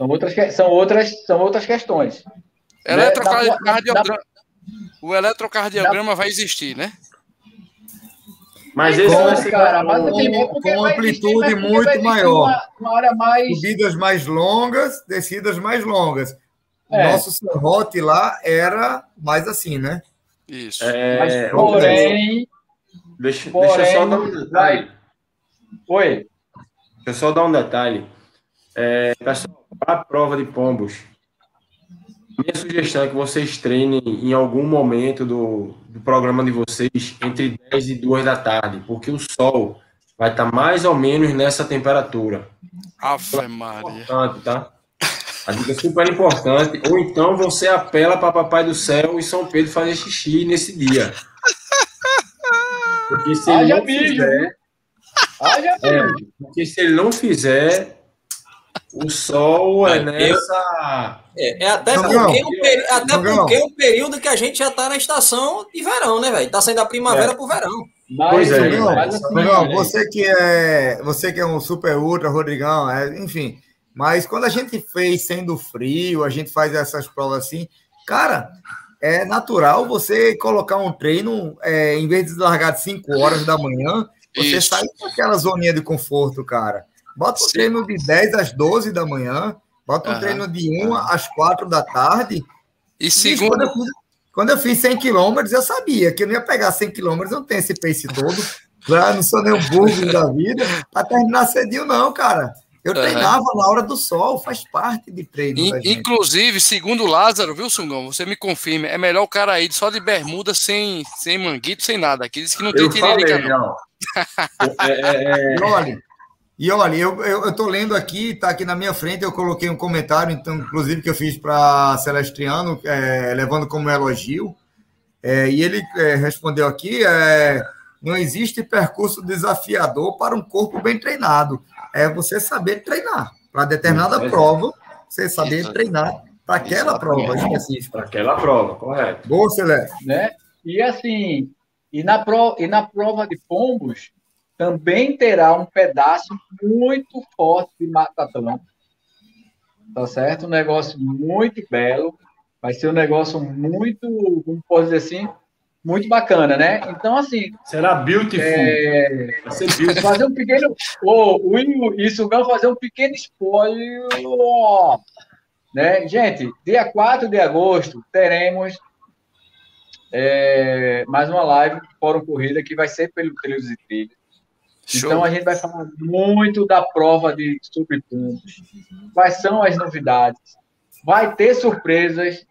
[SPEAKER 1] São outras, são outras, são outras questões.
[SPEAKER 5] Eletrocardiograma, o eletrocardiograma vai existir, né?
[SPEAKER 4] Mas esse vai ser cara, mas assim, é com amplitude muito maior. Uma,
[SPEAKER 1] uma, área mais...
[SPEAKER 4] Subidas mais longas, descidas mais longas. É. Nosso serrote lá era mais assim, né?
[SPEAKER 5] Isso.
[SPEAKER 1] É, mas, porém,
[SPEAKER 3] deixa, porém, deixa eu só dar um detalhe.
[SPEAKER 1] Oi.
[SPEAKER 3] Deixa eu só dar um detalhe. É, pessoal, a prova de pombos, minha sugestão é que vocês treinem em algum momento do, do programa de vocês entre 10 e 2 da tarde, porque o sol vai estar tá mais ou menos nessa temperatura.
[SPEAKER 5] Ave Maria.
[SPEAKER 3] Importante, tá? A dica é super importante. Ou então você apela para Papai do Céu e São Pedro fazer xixi nesse dia. Porque se ele não fizer. É, porque se ele não fizer, o sol é, nessa.
[SPEAKER 2] É, é até, porque, o, até porque o período que a gente já está na estação de verão, né, velho? Está saindo da primavera é. para o verão.
[SPEAKER 4] Mas, pois é, não, assim, não, você que é você que é um super ultra, Rodrigão, é, enfim. Mas quando a gente fez sendo frio, a gente faz essas provas assim, cara, é natural você colocar um treino, é, em vez de largar de 5 horas da manhã, você Isso. sai daquela zoninha de conforto, cara. Bota um Sim. treino de 10 às 12 da manhã, bota um uhum. treino de 1 às 4 da tarde.
[SPEAKER 5] E segundo...
[SPEAKER 4] Quando eu, fiz, quando eu fiz 100 quilômetros, eu sabia que eu não ia pegar 100 quilômetros, não tem esse pace todo. Já não sou nem um burro da vida, para terminar cedinho, não, cara. Eu uhum. treinava na hora do sol, faz parte de treino.
[SPEAKER 5] In, inclusive, segundo Lázaro, viu, Sungão? Você me confirme, é melhor o cara ir só de bermuda, sem, sem manguito, sem nada. Aqui diz que não tem tiririca, não. não.
[SPEAKER 4] é, é, é... Olha, e olha, eu, eu, eu tô lendo aqui, tá aqui na minha frente, eu coloquei um comentário, então, inclusive, que eu fiz para Celestiano, é, levando como elogio, é, e ele é, respondeu aqui: é, não existe percurso desafiador para um corpo bem treinado. É você saber treinar. Para determinada prova, você saber treinar para aquela prova específica.
[SPEAKER 3] Para aquela prova, correto.
[SPEAKER 4] Boa, Celeste.
[SPEAKER 1] Né? E assim, e na, pro, e na prova de pombos, também terá um pedaço muito forte de Mata Atlântica. Tá certo? Um negócio muito belo. Vai ser um negócio muito, como posso dizer assim, muito bacana, né? Então, assim.
[SPEAKER 3] Será beautiful.
[SPEAKER 1] É... Vai ser beautiful. Fazer um pequeno. Oh, o Will e Sugão fazer um pequeno spoiler. Né? Gente, dia 4 de agosto teremos é, mais uma live Fórum Corrida que vai ser pelo Trilhos e Trilhas. Então a gente vai falar muito da prova de subpontos, quais são as novidades, vai ter surpresas,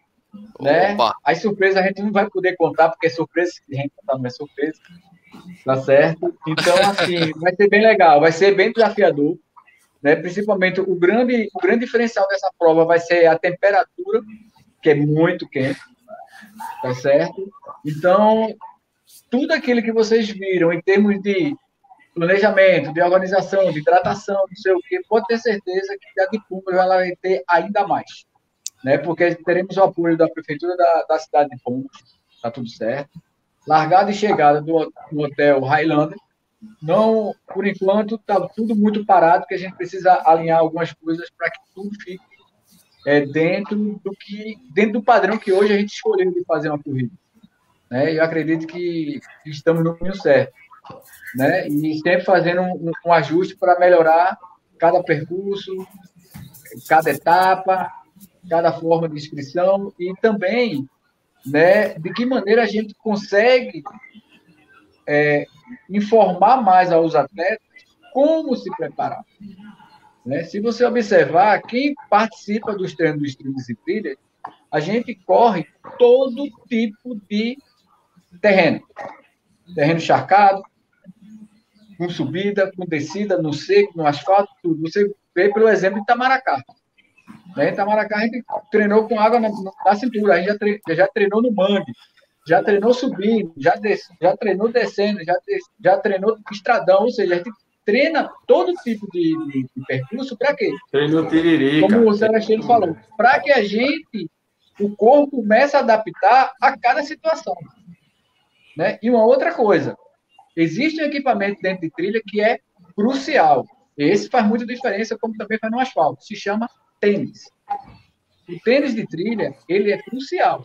[SPEAKER 1] né? As surpresas a gente não vai poder contar, porque surpresa que a gente contar não é surpresa, tá certo? Então, assim, vai ser bem legal, vai ser bem desafiador, né? Principalmente o grande, o grande diferencial dessa prova vai ser a temperatura, que é muito quente, tá certo? Então, tudo aquilo que vocês viram em termos de planejamento, de organização, de hidratação, não sei o que, pode ter certeza que a de Pumas ela vai ter ainda mais né? Porque teremos o apoio da prefeitura da, da cidade de Pontos, tá tudo certo. Largada e chegada do, do hotel Highlander. Não, por enquanto, tá tudo muito parado, porque a gente precisa alinhar algumas coisas para que tudo fique é, dentro do que dentro do padrão que hoje a gente escolheu de fazer uma corrida. Né? Eu acredito que estamos no caminho certo, né? E sempre fazendo um, um ajuste para melhorar cada percurso, cada etapa, cada forma de inscrição e também né, de que maneira a gente consegue é, informar mais aos atletas como se preparar. Né? Se você observar, quem participa dos treinos dos trilhos e trilhas, a gente corre todo tipo de terreno. Terreno charcado, com subida, com descida, no seco, no asfalto, tudo. Você vê pelo exemplo de Itamaracá. Né? Em Itamaracá a gente treinou com água na, na cintura, a gente já, tre já treinou no mangue, já treinou subindo, já, des já treinou descendo, já, des já treinou estradão, ou seja, a gente treina todo tipo de, de, de percurso para quê?
[SPEAKER 3] Treinou tiririca.
[SPEAKER 1] Como o Celestino falou, para que a gente, o corpo comece a adaptar a cada situação. Né? E uma outra coisa, existe um equipamento dentro de trilha que é crucial. Esse faz muita diferença, como também faz no asfalto. Se chama tênis. O tênis de trilha, ele é crucial.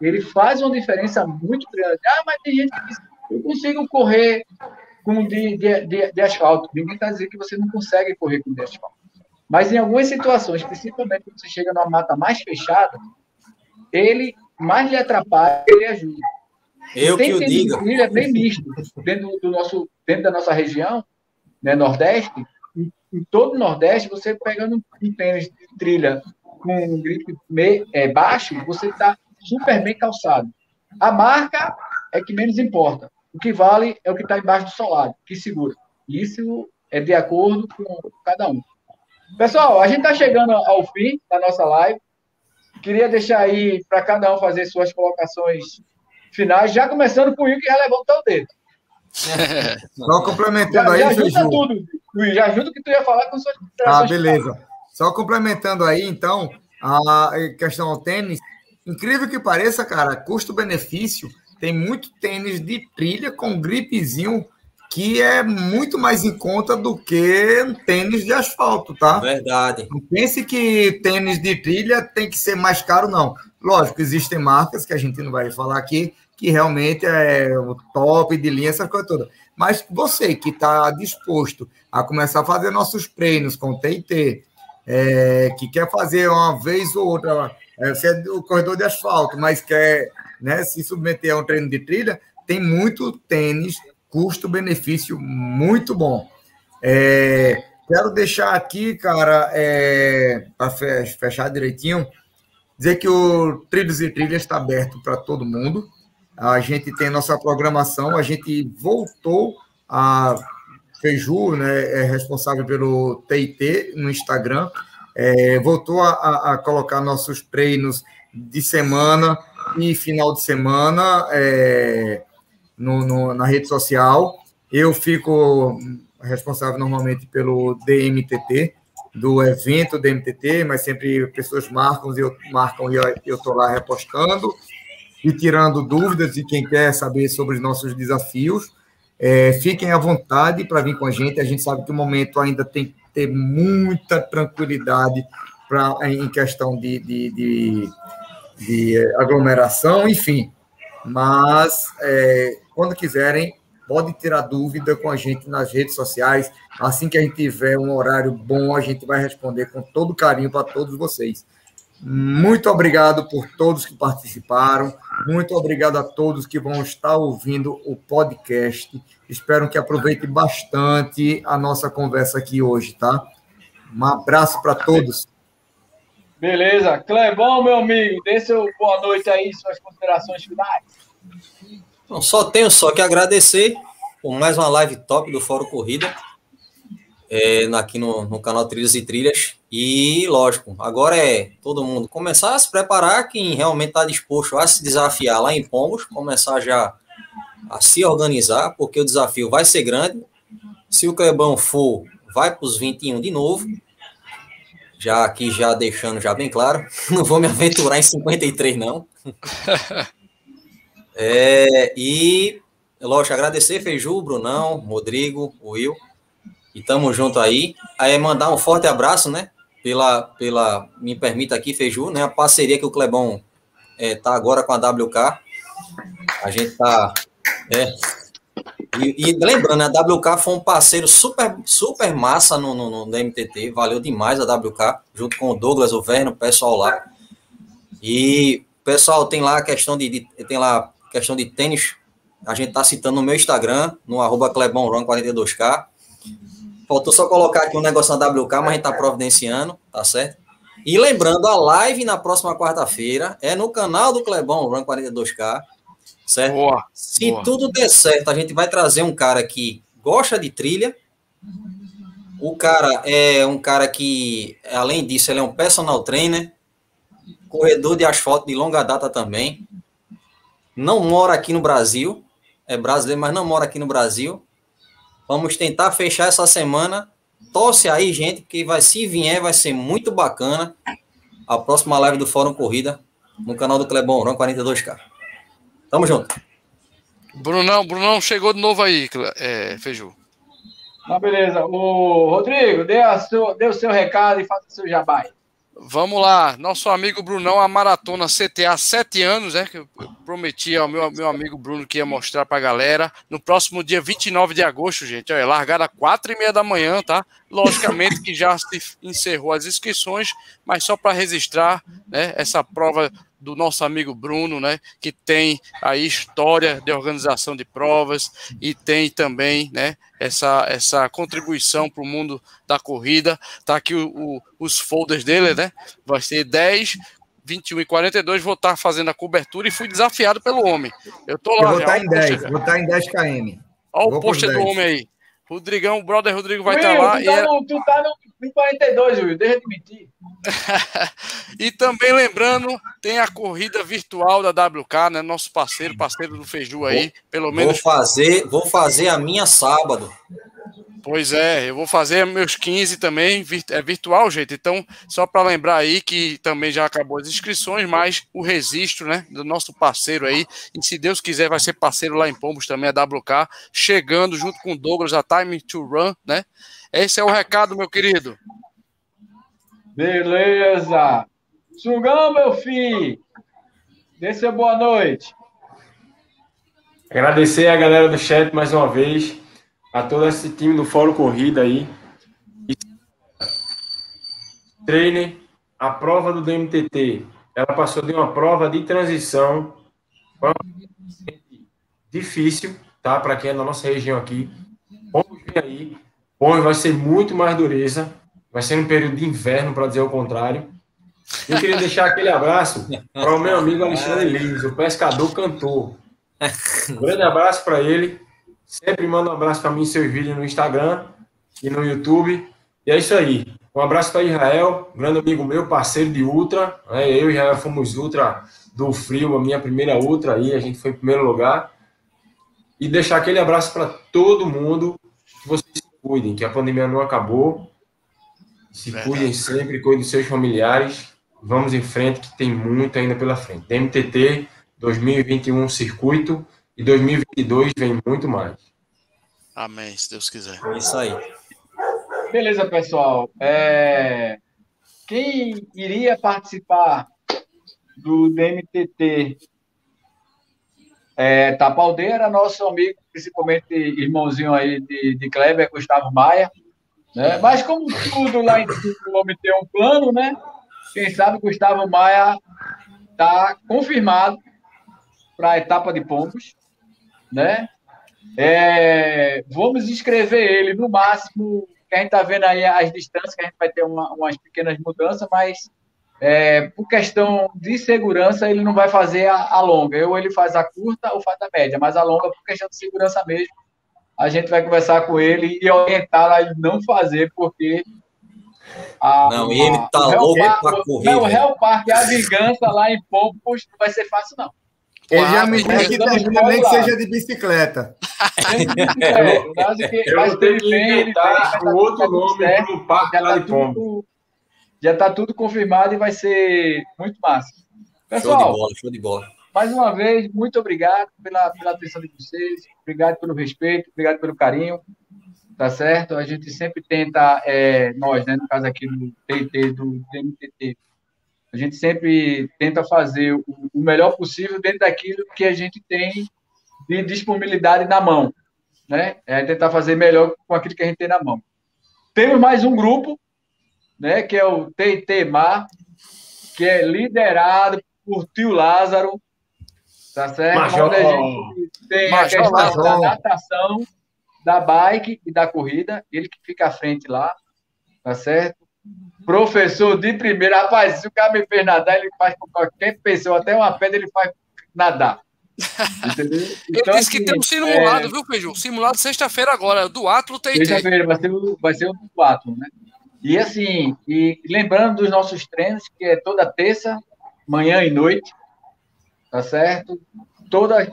[SPEAKER 1] Ele faz uma diferença muito grande. Ah, mas tem gente que diz, eu consigo correr com de, de, de, de asfalto. Ninguém está dizendo que você não consegue correr com de asfalto. Mas em algumas situações, principalmente quando você chega numa mata mais fechada, ele mais lhe atrapalha, ele ajuda.
[SPEAKER 2] Eu tem que o diga.
[SPEAKER 1] Trilha bem misto dentro do nosso, dentro da nossa região, né, Nordeste, em todo o Nordeste, você pegando um tênis de trilha com um grip é, baixo, você está super bem calçado. A marca é que menos importa. O que vale é o que está embaixo do solado, que segura. Isso é de acordo com cada um. Pessoal, a gente está chegando ao fim da nossa live. Queria deixar aí para cada um fazer suas colocações finais, já começando com o Will, que já levantou o dedo.
[SPEAKER 4] Só complementando aí,
[SPEAKER 1] já ajuda tudo. Já ajuda o que tu ia falar com suas
[SPEAKER 4] Ah, beleza. Só complementando aí, então, a questão ao tênis. Incrível que pareça, cara, custo-benefício, tem muito tênis de trilha com gripezinho que é muito mais em conta do que um tênis de asfalto, tá?
[SPEAKER 2] Verdade.
[SPEAKER 4] Não pense que tênis de trilha tem que ser mais caro, não. Lógico, existem marcas que a gente não vai falar aqui, que realmente é o top de linha, essa coisa toda. Mas você que está disposto a começar a fazer nossos treinos com TIT, é, que quer fazer uma vez ou outra, é, você é do corredor de asfalto, mas quer né, se submeter a um treino de trilha, tem muito tênis, custo-benefício muito bom. É, quero deixar aqui, cara, é, para fechar direitinho, dizer que o Trilhos e Trilhas está aberto para todo mundo. A gente tem nossa programação, a gente voltou a Feiju, né, é responsável pelo TIT no Instagram, é, voltou a, a, colocar nossos treinos de semana e final de semana é, no, no, na rede social. Eu fico responsável normalmente pelo DMTT, do evento DMTT, mas sempre pessoas marcam e eu, marcam e eu estou lá repostando e tirando dúvidas de quem quer saber sobre os nossos desafios. É, fiquem à vontade para vir com a gente. A gente sabe que o momento ainda tem que ter muita tranquilidade pra, em questão de, de, de de aglomeração, enfim. Mas é, quando quiserem, pode tirar dúvida com a gente nas redes sociais. Assim que a gente tiver um horário bom, a gente vai responder com todo carinho para todos vocês. Muito obrigado por todos que participaram. Muito obrigado a todos que vão estar ouvindo o podcast. Espero que aproveitem bastante a nossa conversa aqui hoje, tá? Um abraço para todos.
[SPEAKER 1] Beleza. Clebão, meu amigo, dê seu boa noite aí, suas considerações finais.
[SPEAKER 2] Só tenho só que agradecer por mais uma live top do Fórum Corrida, é, aqui no, no canal Trilhas e Trilhas. E, lógico, agora é todo mundo começar a se preparar, quem realmente está disposto a se desafiar lá em Pombos, começar já a se organizar, porque o desafio vai ser grande. Se o Clebão for, vai para os 21 de novo. Já aqui, já deixando já bem claro, não vou me aventurar em 53, não. É, e, lógico, agradecer Feiju, Brunão, Rodrigo, Will, e tamo junto aí. Aí mandar um forte abraço, né? Pela, pela me permita aqui, Feiju, né? A parceria que o Clebão é, tá agora com a WK. A gente tá. É, e, e, lembrando, a WK foi um parceiro super, super massa no, no, no MTT, valeu demais a WK, junto com o Douglas, o Verno, o pessoal lá. E pessoal tem lá a questão de, de tem lá questão de tênis, a gente tá citando no meu Instagram, no arroba 42K. Faltou só colocar aqui um negócio na WK, mas a gente tá providenciando, tá certo? E lembrando, a live na próxima quarta-feira é no canal do Clebão Run 42K, certo? Boa, Se boa. tudo der certo, a gente vai trazer um cara que gosta de trilha. O cara é um cara que, além disso, ele é um personal trainer, corredor de asfalto de longa data também não mora aqui no Brasil, é brasileiro, mas não mora aqui no Brasil. Vamos tentar fechar essa semana. Torce aí, gente, que vai, se vier, vai ser muito bacana. A próxima live do Fórum Corrida no canal do Clebão Ron 42K. Tamo junto.
[SPEAKER 5] Brunão, Brunão chegou de novo aí, é, Feiju.
[SPEAKER 1] Ah, beleza. O Rodrigo, dê, a seu, dê o seu recado e faça o seu jabai.
[SPEAKER 5] Vamos lá, nosso amigo Brunão, a maratona CTA, sete anos, né? Que eu prometi ao meu, meu amigo Bruno que ia mostrar pra galera. No próximo dia 29 de agosto, gente, olha, largada quatro e meia da manhã, tá? Logicamente que já se encerrou as inscrições, mas só para registrar, né? Essa prova do nosso amigo Bruno, né, que tem aí história de organização de provas e tem também, né, essa, essa contribuição para o mundo da corrida. Tá aqui o, o, os folders dele, né? Vai ser 10, 21 e 42, vou estar tá fazendo a cobertura e fui desafiado pelo homem. Eu tô lá. Eu
[SPEAKER 4] vou estar tá em 10, vou estar tá em 10 km.
[SPEAKER 5] Olha o post do homem aí. Rodrigão, o brother Rodrigo vai estar tá lá.
[SPEAKER 1] Tu tá, e é no, tu tá no 42, Will, deixa de mentir.
[SPEAKER 5] e também lembrando, tem a corrida virtual da WK, né? Nosso parceiro, parceiro do Feiju aí, pelo menos.
[SPEAKER 2] Vou fazer, vou fazer a minha sábado.
[SPEAKER 5] Pois é, eu vou fazer meus 15 também, é virtual, gente. Então, só para lembrar aí que também já acabou as inscrições, mas o registro, né, do nosso parceiro aí, e se Deus quiser vai ser parceiro lá em Pombos também, a WK, chegando junto com o Douglas, a Time to Run, né? Esse é o recado, meu querido.
[SPEAKER 1] Beleza. Sugão, meu filho. Seu boa noite.
[SPEAKER 3] Agradecer a galera do chat mais uma vez a todo esse time do Fórum Corrida aí. Treine a prova do DMTT. Ela passou de uma prova de transição difícil, tá? Para quem é da nossa região aqui. Vamos ver aí. Hoje vai ser muito mais dureza. Vai ser um período de inverno, para dizer o contrário. Eu queria deixar aquele abraço para o meu amigo Alexandre Lins, o pescador cantor. Um grande abraço para ele. Sempre manda um abraço para mim em seus vídeos no Instagram e no YouTube. E é isso aí. Um abraço para Israel, grande amigo meu, parceiro de Ultra. Né? Eu e Israel fomos Ultra do Frio, a minha primeira Ultra aí, a gente foi em primeiro lugar. E deixar aquele abraço para todo mundo, que vocês se cuidem, que a pandemia não acabou. Se Verdade. cuidem sempre, cuidem dos seus familiares. Vamos em frente, que tem muito ainda pela frente. MTT 2021 circuito e 2022 vem muito mais.
[SPEAKER 5] Amém, se Deus quiser.
[SPEAKER 2] É isso aí.
[SPEAKER 1] Beleza, pessoal. É... Quem iria participar do DMTT é, Tapaldeira, nosso amigo, principalmente irmãozinho aí de, de Kleber, Gustavo Maia. Né? Mas como tudo lá em cima, o homem tem um plano, né? Quem sabe Gustavo Maia está confirmado para a etapa de pombos, né? É, vamos escrever ele no máximo, que a gente está vendo aí as distâncias, que a gente vai ter uma, umas pequenas mudanças, mas é, por questão de segurança, ele não vai fazer a, a, longa. Ou ele faz a curta ou faz a média, mas a longa, por questão de segurança mesmo, a gente vai conversar com ele e orientar a não fazer, porque.
[SPEAKER 2] A, não, e ele tá a, louco para correr.
[SPEAKER 1] Não, o Real Park, a vingança lá em Pompos não vai ser fácil, não.
[SPEAKER 4] Ele já me disse que termina nem que seja de bicicleta.
[SPEAKER 3] É, eu vou ter que inventar o outro nome para o parque lá de Pompos
[SPEAKER 1] já está tudo confirmado e vai ser muito massa. Pessoal, show de bola, show de bola. Mais uma vez, muito obrigado pela, pela atenção de vocês, obrigado pelo respeito, obrigado pelo carinho, tá certo? A gente sempre tenta, é, nós, né, no caso aqui do TT, do MTT, a gente sempre tenta fazer o, melhor possível dentro daquilo que a gente tem de disponibilidade na mão, né? É tentar fazer melhor com aquilo que a gente tem na mão. Temos mais um grupo né, que é o TT Mar, que é liderado por tio Lázaro, tá certo?
[SPEAKER 3] Major.
[SPEAKER 1] Onde a gente tem Major, a questão Major. da natação, da bike e da corrida, ele que fica à frente lá, tá certo? Professor de primeira, rapaz, se o cara me fez nadar, ele faz com qualquer pessoa, até uma pedra ele faz nadar.
[SPEAKER 5] Entendeu? Então, ele disse que assim, tem um simulado, é... viu, Feijão? Simulado sexta-feira agora, do Atlo TT.
[SPEAKER 1] Sexta-feira, vai ser, vai ser o do Atlo, né? E assim, e lembrando dos nossos treinos, que é toda terça, manhã e noite, tá certo? Toda,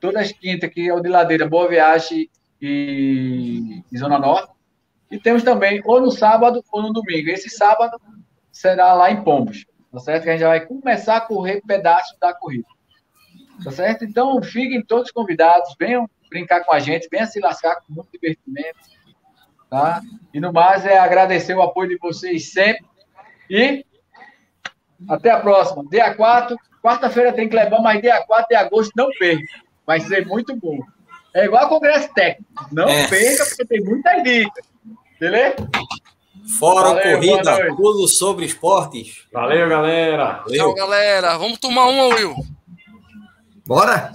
[SPEAKER 1] todas as quintas, que é o de Ladeira, Boa Viagem e, e Zona Norte. E temos também ou no sábado ou no domingo. Esse sábado será lá em Pombos, tá certo? Que a gente já vai começar a correr pedaços da corrida. Tá certo? Então, fiquem todos convidados, venham brincar com a gente, venham se lascar com muito divertimento Tá? E no mais é agradecer o apoio de vocês sempre. E até a próxima. Dia 4, quarta-feira tem que levar, mas dia 4 de agosto não perca. Vai ser muito bom. É igual Congresso Técnico. Não é. perca, porque tem muitas dicas. Beleza?
[SPEAKER 2] Fora Valeu, corrida, tudo sobre esportes.
[SPEAKER 3] Valeu, galera.
[SPEAKER 5] Valeu. Tchau, galera. Vamos tomar uma, Will.
[SPEAKER 4] Bora?